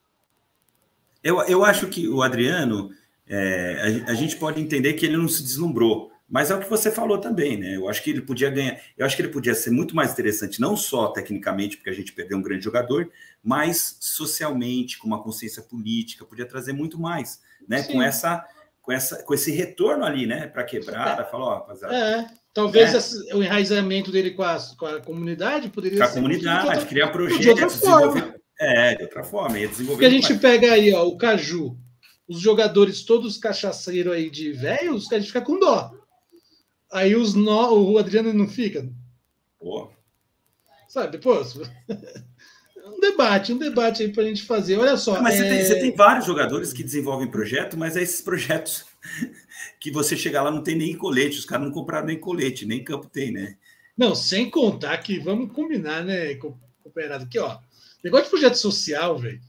S3: Eu, eu acho que o Adriano, é, a, a gente pode entender que ele não se deslumbrou mas é o que você falou também, né? Eu acho que ele podia ganhar, eu acho que ele podia ser muito mais interessante, não só tecnicamente, porque a gente perdeu um grande jogador, mas socialmente, com uma consciência política, podia trazer muito mais, né? Com essa, com essa, com esse retorno ali, né? Para quebrar, é. falar, ó, rapaziada.
S1: É. Talvez é. o enraizamento dele com a, com a comunidade poderia
S3: com a comunidade, outra, criar projetos, de outra forma. É, de outra forma, ia desenvolver.
S1: Porque a gente mais. pega aí, ó, o Caju, os jogadores todos cachaceiros aí de velhos, a gente fica com dó. Aí os no... o Adriano não fica.
S3: Pô.
S1: Sabe, depois. um debate, um debate aí para a gente fazer. Olha só.
S3: Não, mas é... você, tem, você, tem, vários jogadores que desenvolvem projeto, mas é esses projetos que você chegar lá não tem nem colete, os caras não compraram nem colete, nem campo tem, né?
S1: Não, sem contar que vamos combinar, né, cooperado, aqui, ó. Negócio de projeto social, velho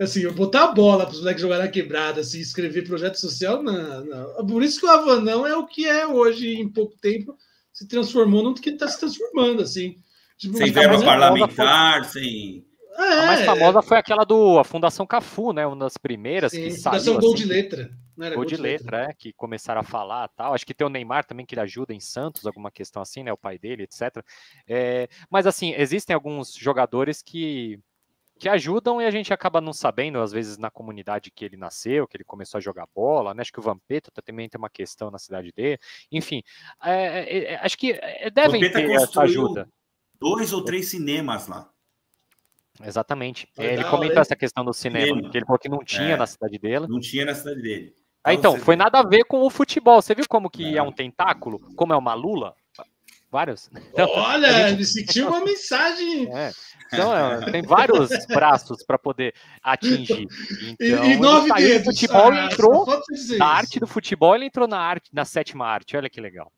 S1: assim, eu botar a bola para os moleques jogar na quebrada, assim, escrever projeto social, não, não. Por isso que o Avanão é o que é hoje, em pouco tempo, se transformou no que está se transformando, assim.
S3: Tipo, sem verba parlamentar, foi... sem.
S2: É, a mais famosa foi aquela do a Fundação Cafu, né? Uma das primeiras sim, que saiu.
S1: Fundação Gol assim, de Letra.
S2: Gol, gol de, de letra, letra, é, que começaram a falar tal. Acho que tem o Neymar também que ele ajuda em Santos, alguma questão assim, né? O pai dele, etc. É, mas assim, existem alguns jogadores que que ajudam e a gente acaba não sabendo, às vezes, na comunidade que ele nasceu, que ele começou a jogar bola, né? Acho que o Vampeta também tem uma questão na cidade dele. Enfim, é, é, é acho que é, devem Vampeta ter essa ajuda.
S3: Dois ou três cinemas lá.
S2: Exatamente. ele comentou essa questão do cinema, cinema, que ele falou que não tinha é, na cidade dele.
S3: Não tinha na cidade dele.
S2: Ah, então, foi nada a ver com o futebol. Você viu como que é um tentáculo? Como é uma lula? Vários.
S1: Então, Olha, gente... ele sentiu uma mensagem. É.
S2: Então, é, tem vários braços para poder atingir. Então,
S1: e, e nove dedos.
S2: Do futebol ah, entrou na arte do futebol, ele entrou na arte, na sétima arte. Olha que legal.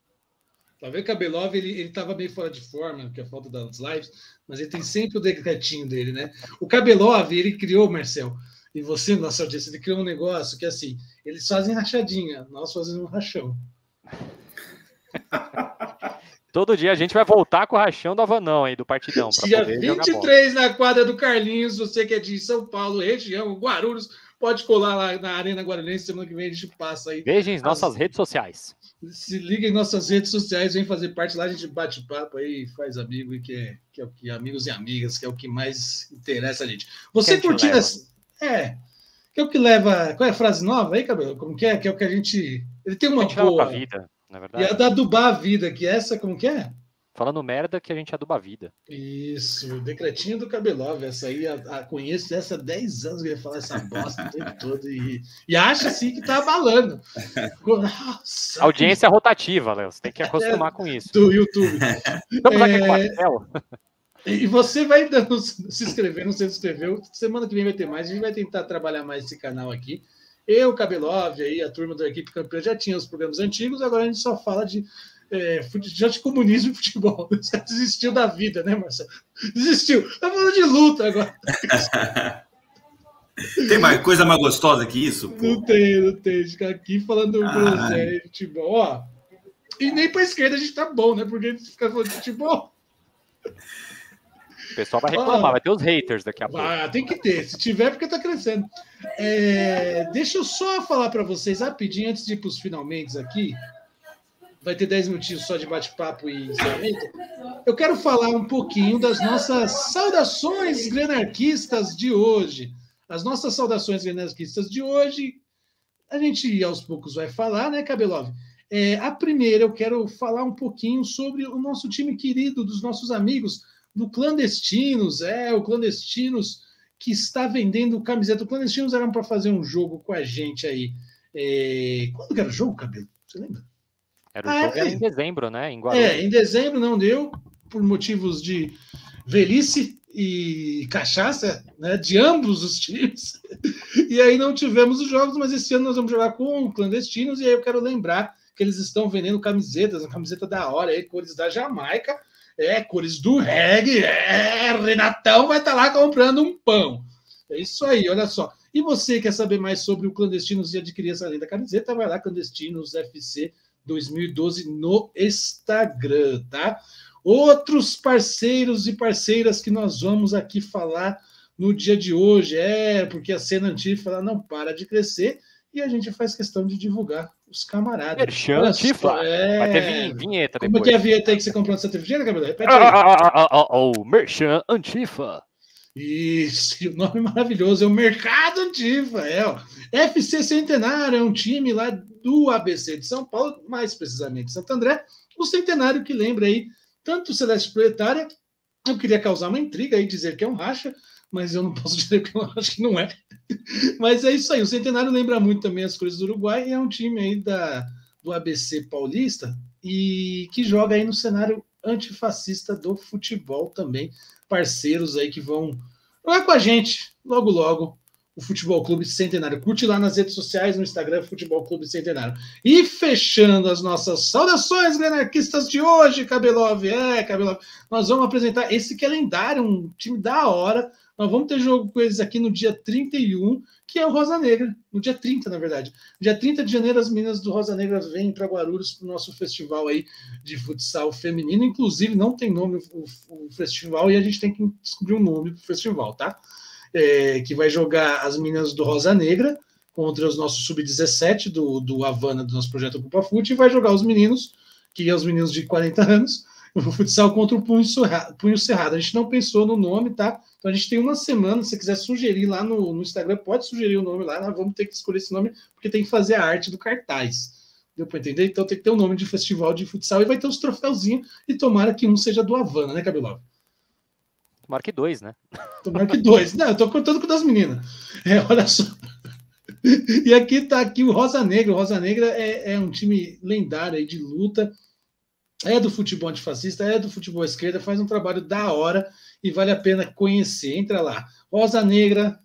S1: Tá vendo que a Belov, ele, ele tava meio fora de forma, porque é a falta das lives, mas ele tem sempre o decretinho dele, né? O Cabelov, ele criou, Marcel, e você, nossa audiência, ele criou um negócio que é assim, eles fazem rachadinha, nós fazemos um rachão.
S2: Todo dia a gente vai voltar com o rachão do Avanão aí, do Partidão.
S1: Dia 23 na quadra do Carlinhos, você que é de São Paulo, região, Guarulhos, pode colar lá na Arena Guaranense, semana que vem a gente passa aí.
S2: Vejam em nossas redes sociais.
S1: Se liga em nossas redes sociais, vem fazer parte lá, a gente bate papo aí, faz amigo, que é, que é o que amigos e amigas, que é o que mais interessa a gente. Você curtindo essa. É. Que é o que leva. Qual é a frase nova aí, Cabelo? Como que é? Que é o que a gente. Ele tem uma boa.
S2: Vida, na verdade.
S1: E a da adubar a vida, que é essa, como que é?
S2: Falando merda que a gente aduba a vida.
S1: Isso, decretinho do Cabelov. Essa aí, a, a, conheço essa há 10 anos que eu ia falar essa bosta o tempo todo. E, e acha assim que tá abalando.
S2: Nossa. Audiência rotativa, Léo. Você tem que acostumar é, com isso.
S1: Do YouTube.
S2: É... aqui com
S1: e você vai dando, se inscrever, não se inscreveu. Semana que vem vai ter mais. A gente vai tentar trabalhar mais esse canal aqui. Eu, Cabelov, aí, a turma da equipe campeã já tinha os programas antigos, agora a gente só fala de é, de comunismo e futebol. Você desistiu da vida, né, Marcelo? Desistiu. Tá falando de luta agora.
S3: Tem mais coisa mais gostosa que isso?
S1: Pô? Não tem, não tem. Ficar aqui falando de futebol. Ó, e nem para esquerda a gente tá bom, né? Porque a gente fica falando de futebol.
S2: O pessoal vai reclamar, ah, vai ter os haters daqui a pouco. Ah,
S1: tem que ter. Se tiver, porque tá crescendo. É, deixa eu só falar para vocês rapidinho, antes de ir para os finalmente aqui vai ter 10 minutinhos só de bate-papo e encerramento. Eu quero falar um pouquinho das nossas saudações granarquistas de hoje. As nossas saudações granarquistas de hoje, a gente aos poucos vai falar, né, Cabelov? É, a primeira, eu quero falar um pouquinho sobre o nosso time querido, dos nossos amigos do Clandestinos. É, o Clandestinos que está vendendo camiseta. O Clandestinos eram para fazer um jogo com a gente aí. É... Quando que era o jogo, Cabelo? Você lembra?
S2: Era o ah, jogo é, em dezembro, né?
S1: Em Guarulhos. É, em dezembro não deu, por motivos de velhice e cachaça, né? De ambos os times. E aí não tivemos os jogos, mas esse ano nós vamos jogar com clandestinos. E aí eu quero lembrar que eles estão vendendo camisetas, uma camiseta da hora, aí, cores da Jamaica, é, cores do reggae, é, Renatão vai estar tá lá comprando um pão. É isso aí, olha só. E você quer saber mais sobre o Clandestinos e adquirir essa linda camiseta? Vai lá, Clandestinos FC 2012 no Instagram, tá? Outros parceiros e parceiras que nós vamos aqui falar no dia de hoje, é porque a cena antifa não para de crescer e a gente faz questão de divulgar os camaradas.
S2: Merchan antifa. É... Vai ter vinheta
S1: depois. Como é que é a vinheta aí que você comprou no Santa Efigênia, Gabriel?
S2: Repete aí. Ah, ah, ah, o Merchan Antifa.
S1: Isso, o nome maravilhoso é o Mercado Antifa, é, ó. FC Centenário é um time lá do ABC de São Paulo, mais precisamente Santo André, o Centenário que lembra aí tanto o Celeste Proletária, eu queria causar uma intriga aí, dizer que é um racha, mas eu não posso dizer que eu acho que não é. Mas é isso aí, o Centenário lembra muito também as coisas do Uruguai e é um time aí da, do ABC paulista e que joga aí no cenário antifascista do futebol também, parceiros aí que vão jogar com a gente logo, logo. O Futebol Clube Centenário. Curte lá nas redes sociais, no Instagram, Futebol Clube Centenário. E fechando as nossas saudações anarquistas de hoje, Cabelov. É, Cabelov. Nós vamos apresentar esse que é lendário, um time da hora. Nós vamos ter jogo com eles aqui no dia 31, que é o Rosa Negra. No dia 30, na verdade. Dia 30 de janeiro, as meninas do Rosa Negra vêm para Guarulhos para o nosso festival aí de futsal feminino. Inclusive, não tem nome o, o festival e a gente tem que descobrir um nome para o festival, tá? É, que vai jogar as meninas do Rosa Negra contra os nossos sub-17 do, do Havana, do nosso projeto Ocupa Fute, e vai jogar os meninos, que é os meninos de 40 anos, o futsal contra o punho cerrado, punho cerrado. A gente não pensou no nome, tá? Então a gente tem uma semana. Se você quiser sugerir lá no, no Instagram, pode sugerir o nome lá. Nós vamos ter que escolher esse nome, porque tem que fazer a arte do cartaz. Deu para entender? Então tem que ter o um nome de festival de futsal e vai ter os troféuzinhos. E tomara que um seja do Havana, né, Cabelão?
S2: Tomara que dois, né?
S1: Tomara que dois. Não, eu tô contando com das meninas. É, olha só. E aqui tá aqui o Rosa Negra. O Rosa Negra é, é um time lendário aí de luta é do futebol antifascista, é do futebol esquerda, faz um trabalho da hora e vale a pena conhecer. Entra lá, Rosa Negra,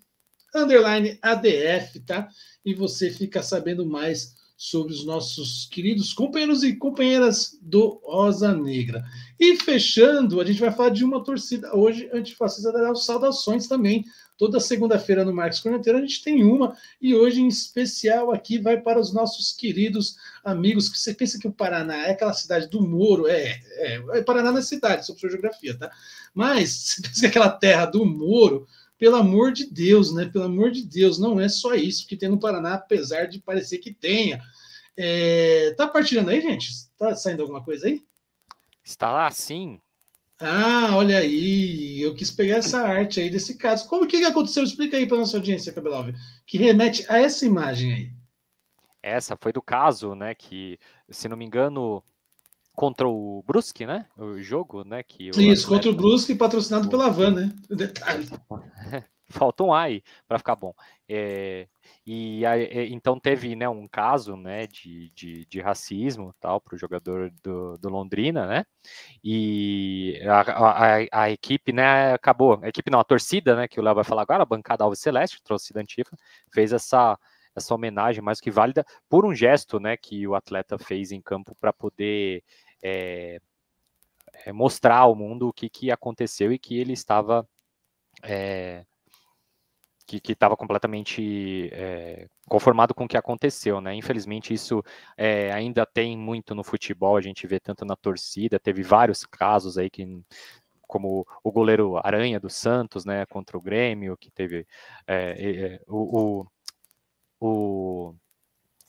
S1: underline ADF, tá? E você fica sabendo mais sobre os nossos queridos companheiros e companheiras do Rosa Negra. E fechando, a gente vai falar de uma torcida hoje antifascista das saudações também. Toda segunda-feira no Marcos Corneteiro a gente tem uma, e hoje em especial aqui vai para os nossos queridos amigos. Que você pensa que o Paraná é aquela cidade do Moro, é, é, é Paraná na cidade, sobre sua geografia, tá? Mas você pensa que é aquela terra do Moro Pelo amor de Deus, né? Pelo amor de Deus, não é só isso que tem no Paraná, apesar de parecer que tenha. É, tá partilhando aí, gente? Tá saindo alguma coisa aí?
S2: Está lá sim.
S1: Ah, olha aí, eu quis pegar essa arte aí desse caso. Como que, que aconteceu? Explica aí para nossa audiência, Cabelove, que remete a essa imagem aí.
S2: Essa foi do caso, né? Que, se não me engano, contra o Brusque, né? O jogo, né? Que
S1: Isso, contra o Brusque, patrocinado pela Van, né? Detalhe.
S2: Falta um aí para ficar bom. É, e então teve né, um caso né, de, de, de racismo tal para o jogador do, do, Londrina, né? E a, a, a, equipe, né, acabou, a equipe não, a torcida, né, que o Léo vai falar agora, a bancada Alves Celeste, torcida Antifa, fez essa essa homenagem mais que válida por um gesto, né, que o atleta fez em campo para poder é, mostrar ao mundo o que, que aconteceu e que ele estava é, que estava completamente é, conformado com o que aconteceu, né? Infelizmente isso é, ainda tem muito no futebol, a gente vê tanto na torcida, teve vários casos aí que como o goleiro Aranha do Santos, né, contra o Grêmio, que teve é, o, o, o,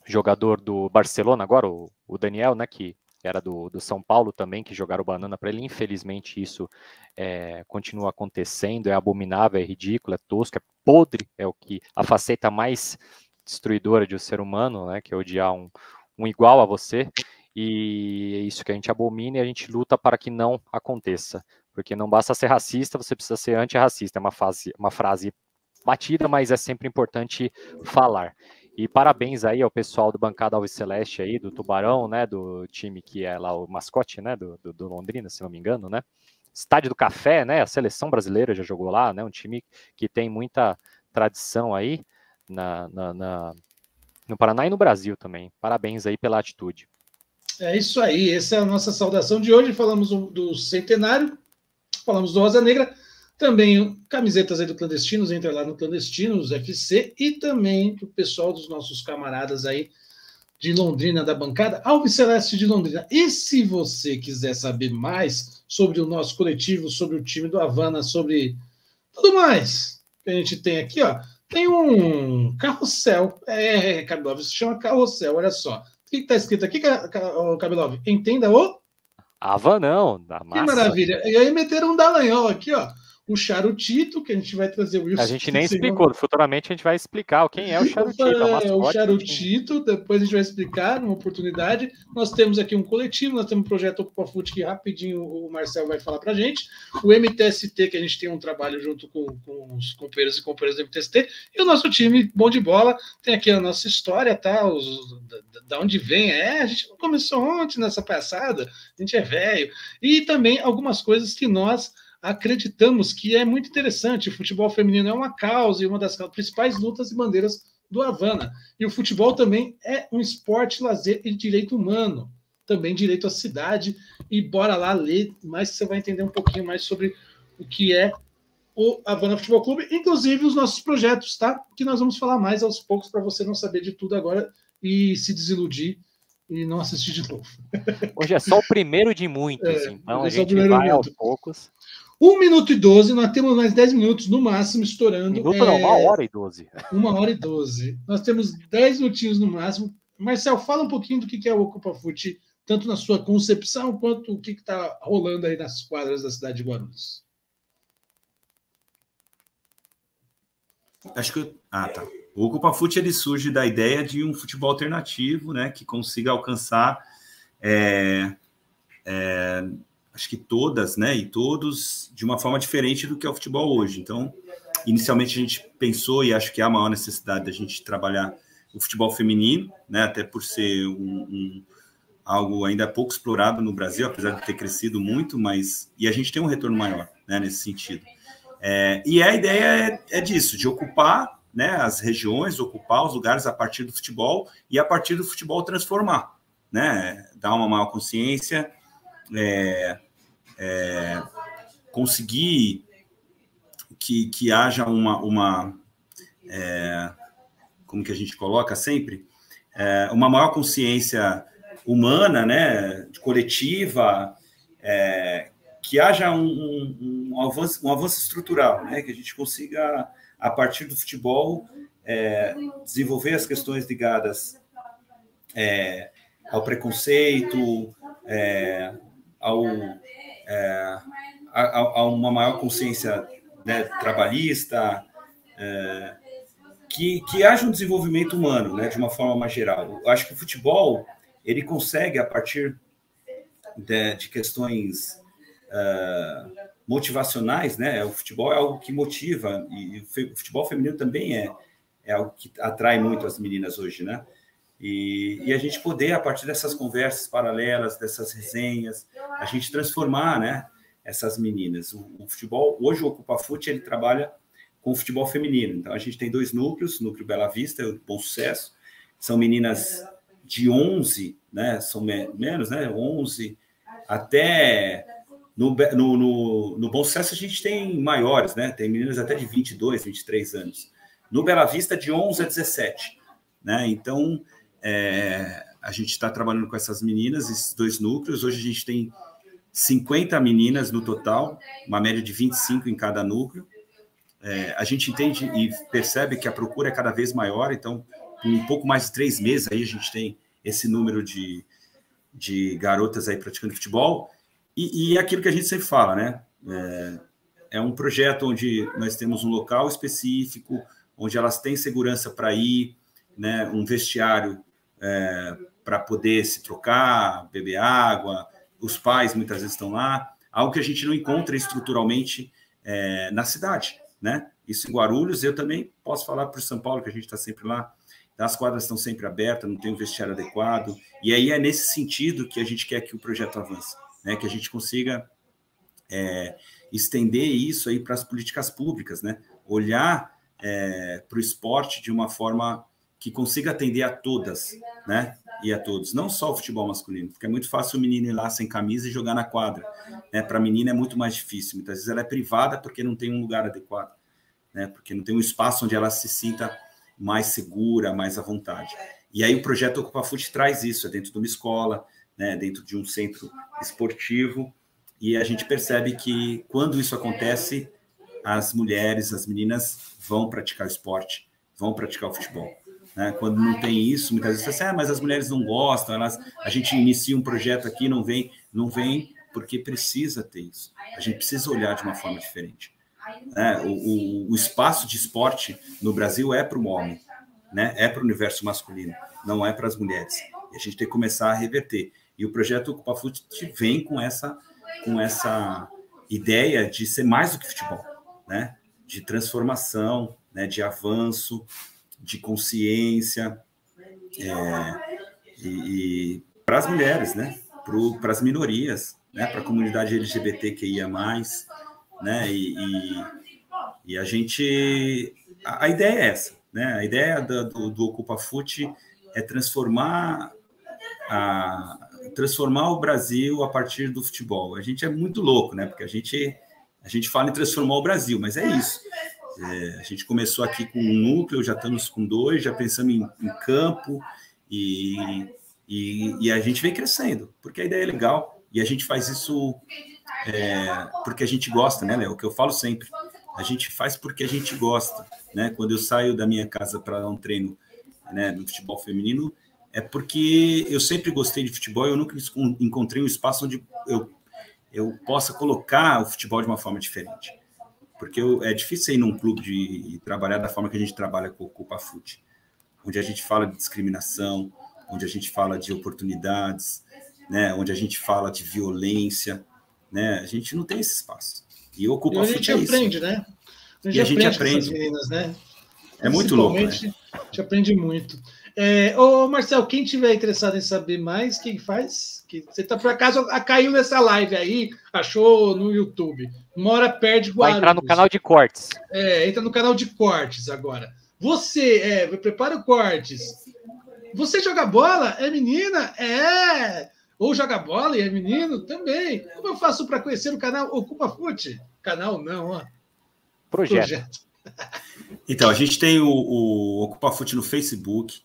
S2: jogador do Barcelona agora, o, o Daniel, né, que era do, do São Paulo também, que jogaram banana para ele. Infelizmente, isso é, continua acontecendo, é abominável, é ridículo, é tosco, é podre, é o que a faceta mais destruidora de um ser humano, né, que é odiar um, um igual a você, e é isso que a gente abomina e a gente luta para que não aconteça, porque não basta ser racista, você precisa ser antirracista, é uma, fase, uma frase batida, mas é sempre importante falar. E parabéns aí ao pessoal do Bancada Alves Celeste aí, do Tubarão, né, do time que é lá o mascote, né, do, do, do, Londrina, se não me engano, né. Estádio do Café, né, a seleção brasileira já jogou lá, né, um time que tem muita tradição aí na, na, na no Paraná e no Brasil também. Parabéns aí pela atitude.
S1: É isso aí, essa é a nossa saudação de hoje. Falamos do centenário, falamos do Rosa Negra. Também camisetas aí do Clandestinos, entra lá no Clandestinos FC e também o pessoal dos nossos camaradas aí de Londrina da bancada, Alves Celeste de Londrina. E se você quiser saber mais sobre o nosso coletivo, sobre o time do Havana, sobre tudo mais que a gente tem aqui, ó, tem um carrossel. É, Cabelov, se chama carrossel, olha só. O que está escrito aqui, Cabelov? Entenda o.
S2: Havanão, da massa.
S1: Que maravilha. E aí meteram um Dallagnol aqui, ó o charutito, que a gente vai trazer o
S2: Wilson. A gente nem explicou, futuramente a gente vai explicar quem é o charutito.
S1: É, o charutito, depois a gente vai explicar numa oportunidade. Nós temos aqui um coletivo, nós temos um projeto Ocupa Fute que rapidinho o Marcel vai falar para a gente. O MTST, que a gente tem um trabalho junto com, com os companheiros e companheiras do MTST. E o nosso time, bom de bola, tem aqui a nossa história, tá? Os, da, da onde vem. É, a gente começou ontem nessa passada, a gente é velho. E também algumas coisas que nós acreditamos que é muito interessante. O futebol feminino é uma causa e uma das principais lutas e bandeiras do Havana. E o futebol também é um esporte, lazer e direito humano. Também direito à cidade. E bora lá ler mais, você vai entender um pouquinho mais sobre o que é o Havana Futebol Clube, inclusive os nossos projetos, tá? Que nós vamos falar mais aos poucos para você não saber de tudo agora e se desiludir e não assistir de novo.
S2: Hoje é só o primeiro de muitos, é, então a é gente vai aos poucos.
S1: 1 minuto e 12, nós temos mais 10 minutos no máximo estourando.
S2: Minuto é... não, uma hora e 12.
S1: Uma hora e 12. Nós temos 10 minutinhos no máximo. Marcel, fala um pouquinho do que é o Ocupa Fute, tanto na sua concepção quanto o que está rolando aí nas quadras da cidade de Guarulhos.
S3: Acho que. Ah, tá. O Ocupa Fute ele surge da ideia de um futebol alternativo, né, que consiga alcançar. É, é, acho que todas, né, e todos de uma forma diferente do que é o futebol hoje. Então, inicialmente a gente pensou e acho que é a maior necessidade da gente trabalhar o futebol feminino, né, até por ser um, um, algo ainda pouco explorado no Brasil, apesar de ter crescido muito, mas e a gente tem um retorno maior, né, nesse sentido. É, e a ideia é, é disso, de ocupar né, as regiões, ocupar os lugares a partir do futebol e a partir do futebol transformar, né, dar uma maior consciência, é, é, conseguir que, que haja uma, uma é, como que a gente coloca sempre, é, uma maior consciência humana, né, coletiva, é, que haja um, um, um, avanço, um avanço estrutural, né? que a gente consiga, a partir do futebol, é, desenvolver as questões ligadas é, ao preconceito, ao, é, a, a, uma maior consciência né, trabalhista, é, que, que haja um desenvolvimento humano, né, de uma forma mais geral. Eu acho que o futebol ele consegue, a partir de, de questões uh, motivacionais, né, o futebol é algo que motiva, e o futebol feminino também é, é algo que atrai muito as meninas hoje, né? E, e, a gente poder, a partir dessas conversas paralelas, dessas resenhas, a gente transformar né, essas meninas. O, o futebol, hoje o Ocupa Fute, ele trabalha com o futebol feminino. Então, a gente tem dois núcleos, núcleo Bela Vista e o Bom Sucesso. São meninas de 11, né, são me, menos, né, 11, até... No, no, no, no Bom Sucesso a gente tem maiores, né, tem meninas até de 22, 23 anos. No Bela Vista, de 11 a 17. Né? Então, é, a gente está trabalhando com essas meninas, esses dois núcleos. Hoje a gente tem 50 meninas no total, uma média de 25 em cada núcleo. É, a gente entende e percebe que a procura é cada vez maior, então, com um pouco mais de três meses aí a gente tem esse número de, de garotas aí praticando futebol. E, e é aquilo que a gente sempre fala, né? É, é um projeto onde nós temos um local específico, onde elas têm segurança para ir, né? um vestiário é, para poder se trocar, beber água, os pais muitas vezes estão lá, algo que a gente não encontra estruturalmente é, na cidade, né? Isso em Guarulhos, eu também posso falar o São Paulo, que a gente está sempre lá, as quadras estão sempre abertas, não tem um vestiário adequado, e aí é nesse sentido que a gente quer que o projeto avance, né? Que a gente consiga é, estender isso aí para as políticas públicas, né? Olhar é, para o esporte de uma forma que consiga atender a todas, né? E a todos, não só o futebol masculino, porque é muito fácil o menino ir lá sem camisa e jogar na quadra. Né? Para a menina é muito mais difícil. Muitas vezes ela é privada porque não tem um lugar adequado, né? Porque não tem um espaço onde ela se sinta mais segura, mais à vontade. E aí o projeto Ocupa Fute traz isso, é dentro de uma escola, né? Dentro de um centro esportivo. E a gente percebe que quando isso acontece, as mulheres, as meninas vão praticar esporte, vão praticar o futebol. Né? Quando não tem isso, muitas vezes você assim, ah, mas as mulheres não gostam, elas, a gente inicia um projeto aqui, não vem, não vem porque precisa ter isso. A gente precisa olhar de uma forma diferente. Né? O, o, o espaço de esporte no Brasil é para o homem, né? é para o universo masculino, não é para as mulheres. E a gente tem que começar a reverter. E o projeto Ocupa Fute vem com essa, com essa ideia de ser mais do que futebol, né? de transformação, né? de avanço, de consciência é, e, e para as mulheres, né? para as minorias, né? para a comunidade LGBTQIA+, né? E, e, e, a gente... A, a, ideia é essa, né? A ideia do, do, Ocupa Fute é transformar a, transformar o Brasil a partir do futebol. A gente é muito louco, né? Porque a gente a gente fala em transformar o Brasil, mas é isso. É, a gente começou aqui com um núcleo, já estamos com dois, já pensamos em, em campo e, e, e, a gente vem crescendo, porque a ideia é legal e a gente faz isso é, porque a gente gosta, né, Léo? O que eu falo sempre, a gente faz porque a gente gosta, né? Quando eu saio da minha casa para um treino né, no futebol feminino, é porque eu sempre gostei de futebol e eu nunca encontrei um espaço onde eu, eu possa colocar o futebol de uma forma diferente porque eu, é difícil ir num clube de, de trabalhar da forma que a gente trabalha com o Copa Fute, onde a gente fala de discriminação, onde a gente fala de oportunidades, né, onde a gente fala de violência, né, a gente não tem esse espaço. E o é isso.
S1: A gente aprende, né?
S3: A gente, e a gente aprende. Meninas, né? É muito louco. Né? A
S1: gente aprende muito. É, ô, Marcel, quem tiver interessado em saber mais, quem faz? Que você tá por acaso caiu nessa live aí, achou no YouTube. Mora perde
S2: Guarulhos. Vai entrar no canal de cortes.
S1: É, entra no canal de cortes agora. Você, é, prepara o cortes. Você joga bola? É menina? É. Ou joga bola e é menino? Também. Como eu faço para conhecer o canal Ocupa Fute? Canal não, ó.
S2: Projeto. Projeto.
S3: Então, a gente tem o, o Ocupa Fute no Facebook,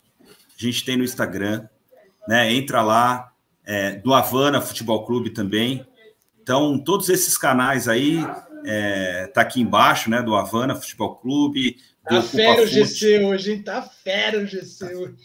S3: a gente tem no Instagram, né? Entra lá, é, do Havana Futebol Clube também. Então, todos esses canais aí, é, tá aqui embaixo, né? Do Havana Futebol Clube.
S1: Tá fera o GC hoje, hein? Tá fera o GC hoje.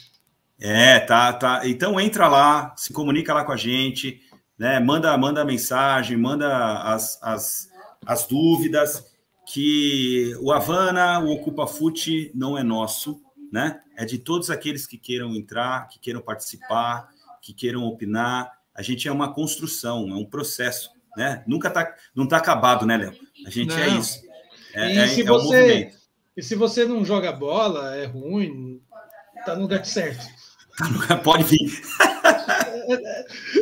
S3: É, tá, tá. Então entra lá, se comunica lá com a gente, né? Manda, manda mensagem, manda as, as, as dúvidas. Que o Havana, o Ocupa Fute não é nosso, né? É de todos aqueles que queiram entrar, que queiram participar, que queiram opinar. A gente é uma construção, é um processo, né? Nunca tá, não tá acabado, né, Léo? A gente é não. é isso. É,
S1: e, é, se é você, e se você não joga bola, é ruim, tá no lugar certo.
S3: Pode vir.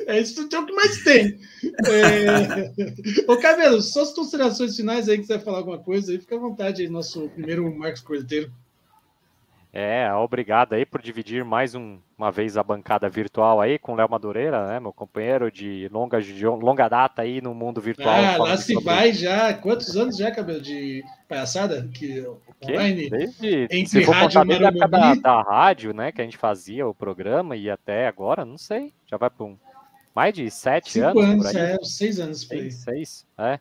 S1: É, é, isso é o que mais tem. É... Ô, Cabelo, suas considerações finais aí, que vai falar alguma coisa aí, fica à vontade aí, nosso primeiro Marcos Cordeiro.
S2: É, obrigado aí por dividir mais um, uma vez a bancada virtual aí com o Léo Madureira, né, meu companheiro de longa, de longa data aí no mundo virtual.
S1: Ah, lá se sobre... vai já. Quantos anos já, cabelo de palhaçada? Que
S2: online? Desde, entre se for rádio contar desde da, da rádio, né, que a gente fazia o programa e até agora, não sei, já vai para um mais de sete Cinco
S1: anos. anos é, seis anos por aí.
S2: Seis, seis, é.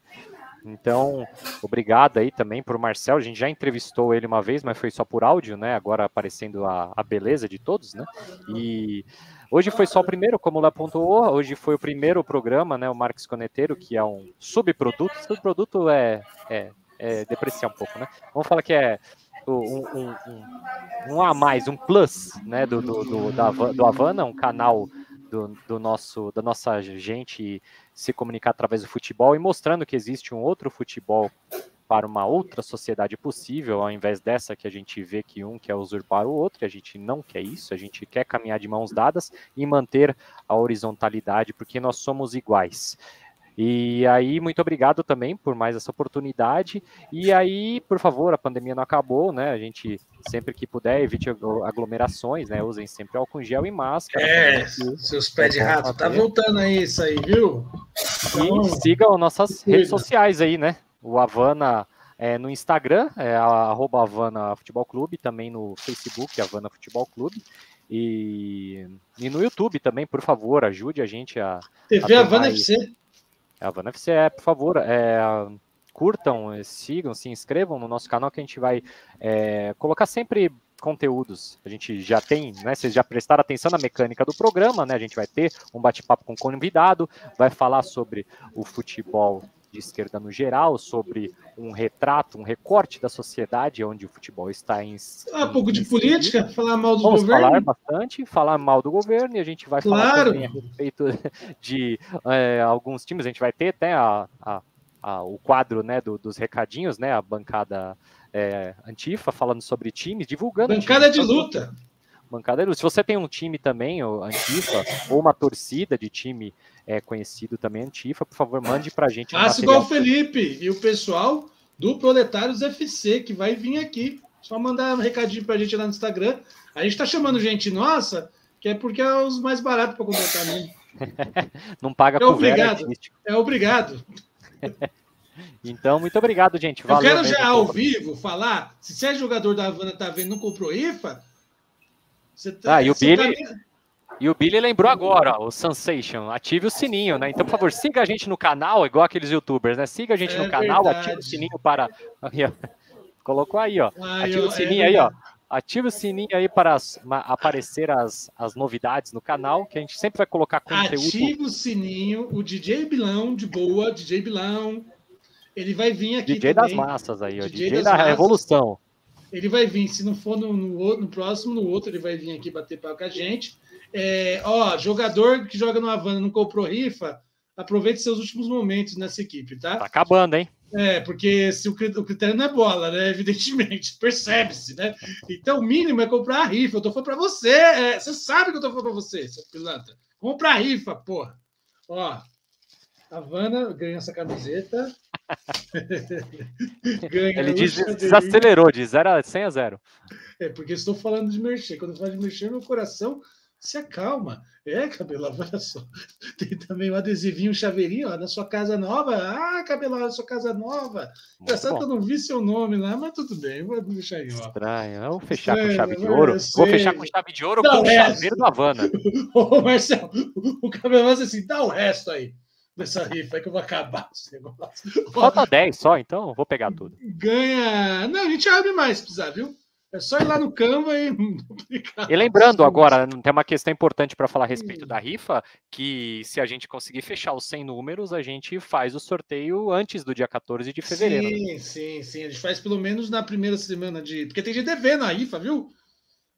S2: Então, obrigado aí também por Marcel. A gente já entrevistou ele uma vez, mas foi só por áudio, né? Agora aparecendo a, a beleza de todos, né? E hoje foi só o primeiro, como lá pontuou. Hoje foi o primeiro programa, né? O Marques Coneteiro, que é um subproduto. Subproduto é, é, é depreciar um pouco, né? Vamos falar que é um, um, um, um a mais, um plus, né? Do, do, do, da, do Havana, um canal do, do, nosso, da nossa gente se comunicar através do futebol e mostrando que existe um outro futebol para uma outra sociedade possível, ao invés dessa que a gente vê que um quer usurpar o outro, e a gente não quer isso, a gente quer caminhar de mãos dadas e manter a horizontalidade, porque nós somos iguais. E aí, muito obrigado também por mais essa oportunidade. E aí, por favor, a pandemia não acabou, né? A gente, sempre que puder, evite aglomerações, né? Usem sempre álcool gel e máscara.
S1: É, seus pés de rato. Tá voltando aí isso aí, viu?
S2: Então, e sigam nossas redes sociais aí, né? O Havana é, no Instagram, é arroba Havana Futebol Clube, também no Facebook, Havana Futebol Clube. E, e no YouTube também, por favor, ajude a gente a.
S1: TV a Havana FC.
S2: A Havana FC, é, por favor, é, curtam, sigam, se inscrevam no nosso canal que a gente vai é, colocar sempre conteúdos. A gente já tem, né? Vocês já prestaram atenção na mecânica do programa, né? A gente vai ter um bate-papo com o convidado, vai falar sobre o futebol de esquerda no geral, sobre um retrato, um recorte da sociedade onde o futebol está em.
S1: Falar um pouco de política, falar mal do
S2: Vamos
S1: governo.
S2: falar bastante, falar mal do governo, e a gente vai claro. falar também a respeito de é, alguns times. A gente vai ter até a, a, a, o quadro né, do, dos recadinhos, né? A bancada é, Antifa falando sobre times, divulgando.
S1: Bancada de luta.
S2: Bancada de luta. Se você tem um time também, o Antifa, ou uma torcida de time é, conhecido também Antifa, por favor, mande para a gente.
S1: Faça igual o Felipe e o pessoal do Proletários FC, que vai vir aqui. Só mandar um recadinho para a gente lá no Instagram. A gente está chamando gente nossa, que é porque é os mais baratos para contratar mesmo.
S2: Não paga
S1: é obrigado. É obrigado.
S2: Então, muito obrigado, gente.
S1: Valeu, Eu quero já ao vivo falar, se você é jogador da Havana, tá vendo, não comprou IFA,
S2: você tá, ah, e o Billy... Tá... E o Billy lembrou agora, ó, o Sensation, ative o sininho, né? Então, por favor, siga a gente no canal, igual aqueles youtubers, né? Siga a gente é no canal, verdade. ative o sininho para. Colocou aí, ó. Ai, ative o sininho é... aí, ó. Ative o sininho aí para as, aparecer as, as novidades no canal, que a gente sempre vai colocar conteúdo.
S1: Ative o sininho, o DJ Bilão, de boa, DJ Bilão. Ele vai vir aqui.
S2: DJ também. das massas aí, ó. DJ, DJ da massas. Revolução.
S1: Ele vai vir, se não for no, no, no, próximo, no outro, ele vai vir aqui bater papo com a gente. É, ó, jogador que joga no Havana não comprou rifa, aproveite seus últimos momentos nessa equipe, tá?
S2: Tá acabando, hein?
S1: É, porque se o, critério não é bola, né? Evidentemente, percebe-se, né? Então, o mínimo é comprar a rifa. Eu tô falando pra você. É, você sabe que eu tô falando pra você, seu pilantra. Compra a rifa, porra. Ó, Havana ganha essa camiseta.
S2: ganha Ele diz, desacelerou de 0 a 100 a 0.
S1: É, porque estou falando de mexer. Quando eu falo de mexer, meu coração se acalma. É, Cabelo, olha só. Tem também um adesivinho, um chaveirinho, ó, na sua casa nova. Ah, Cabelo, na sua casa nova. Engraçado que eu não vi seu nome lá, mas tudo bem, vou deixar aí, ó.
S2: Estranho. Vou fechar com chave de ouro. Vou fechar com chave de ouro com o chaveiro da Havana.
S1: Ô, Marcelo, o Cabelo vai assim, dá o resto aí. dessa rifa, é que eu vou acabar esse
S2: negócio. Falta 10 só, então vou pegar tudo.
S1: Ganha. Não, a gente abre mais se precisar, viu? É só ir lá no Canva e.
S2: e lembrando agora, tem uma questão importante para falar a respeito da rifa, que se a gente conseguir fechar os 100 números, a gente faz o sorteio antes do dia 14 de fevereiro.
S1: Sim, né? sim, sim. A gente faz pelo menos na primeira semana de. Porque tem gente devendo a rifa, viu?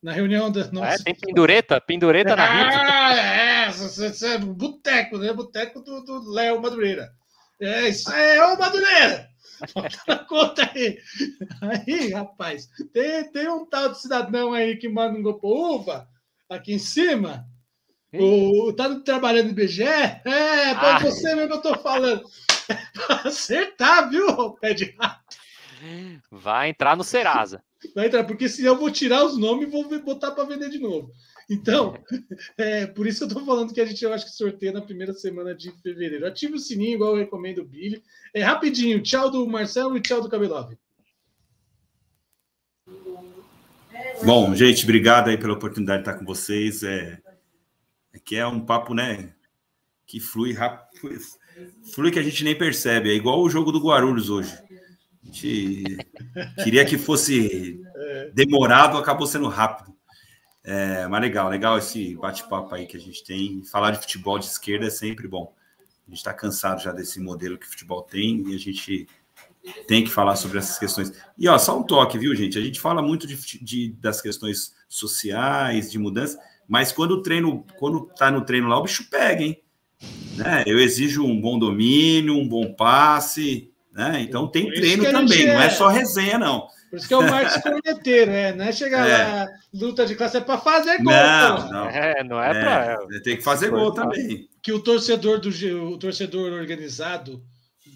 S1: Na reunião da.
S2: Nossa. É, tem pendureta, pendureta na rifa.
S1: Ah, é, é, é boteco, né? Boteco do Léo Madureira. É, isso é o Madureira! Conta aí. Aí, rapaz, tem, tem um tal de cidadão aí que manda um gopo-uva aqui em cima. O, tá trabalhando no IBGE? É, para ah. você mesmo que eu tô falando. É pra acertar, viu, pé de rato?
S2: Vai entrar no Serasa.
S1: Vai entrar, porque senão eu vou tirar os nomes e vou botar para vender de novo. Então, é por isso que eu estou falando que a gente eu acho que sorteia na primeira semana de fevereiro. Ative o sininho, igual eu recomendo o Billy. É rapidinho. Tchau do Marcelo e tchau do Cabelove.
S3: Bom, gente, obrigado aí pela oportunidade de estar com vocês. É, é que é um papo, né, que flui rápido, flui que a gente nem percebe. É igual o jogo do Guarulhos hoje. A gente queria que fosse demorado, acabou sendo rápido. É, mas legal, legal esse bate-papo aí que a gente tem. Falar de futebol de esquerda é sempre bom. A gente está cansado já desse modelo que o futebol tem e a gente tem que falar sobre essas questões. E ó, só um toque, viu, gente? A gente fala muito de, de das questões sociais, de mudança, mas quando o treino, quando tá no treino lá, o bicho pega, hein? Né? Eu exijo um bom domínio, um bom passe, né? Então tem treino também, não é só resenha, não.
S1: Por isso que é o Marcos corneteiro, né? Não é chegar é. lá, luta de classe, é para fazer gol.
S3: Não, não.
S2: É, não é, é para.
S3: Tem que fazer gol também.
S1: Que o torcedor do o torcedor organizado,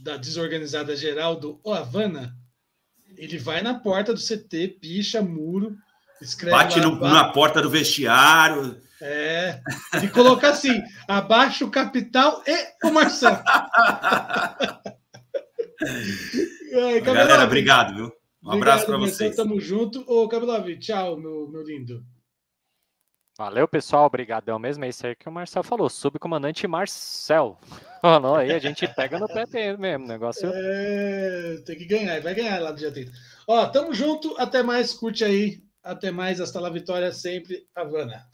S1: da desorganizada geral do O Havana, ele vai na porta do CT, picha, muro,
S3: escreve. Bate lá, no, na porta do vestiário.
S1: É. E coloca assim: abaixo o capital e o Marcelo.
S3: Galera, obrigado, viu? Um abraço para vocês.
S1: Tamo junto. Ô, Cabelov, tchau, meu, meu lindo.
S2: Valeu, pessoal. Obrigadão mesmo. É isso aí que o Marcel falou. Subcomandante Marcel. Falou aí, a gente pega no pé mesmo. Negócio.
S1: É, tem que ganhar. Vai ganhar lá do dia 30. Ó, tamo junto. Até mais. Curte aí. Até mais. Hasta lá, Vitória sempre. Havana.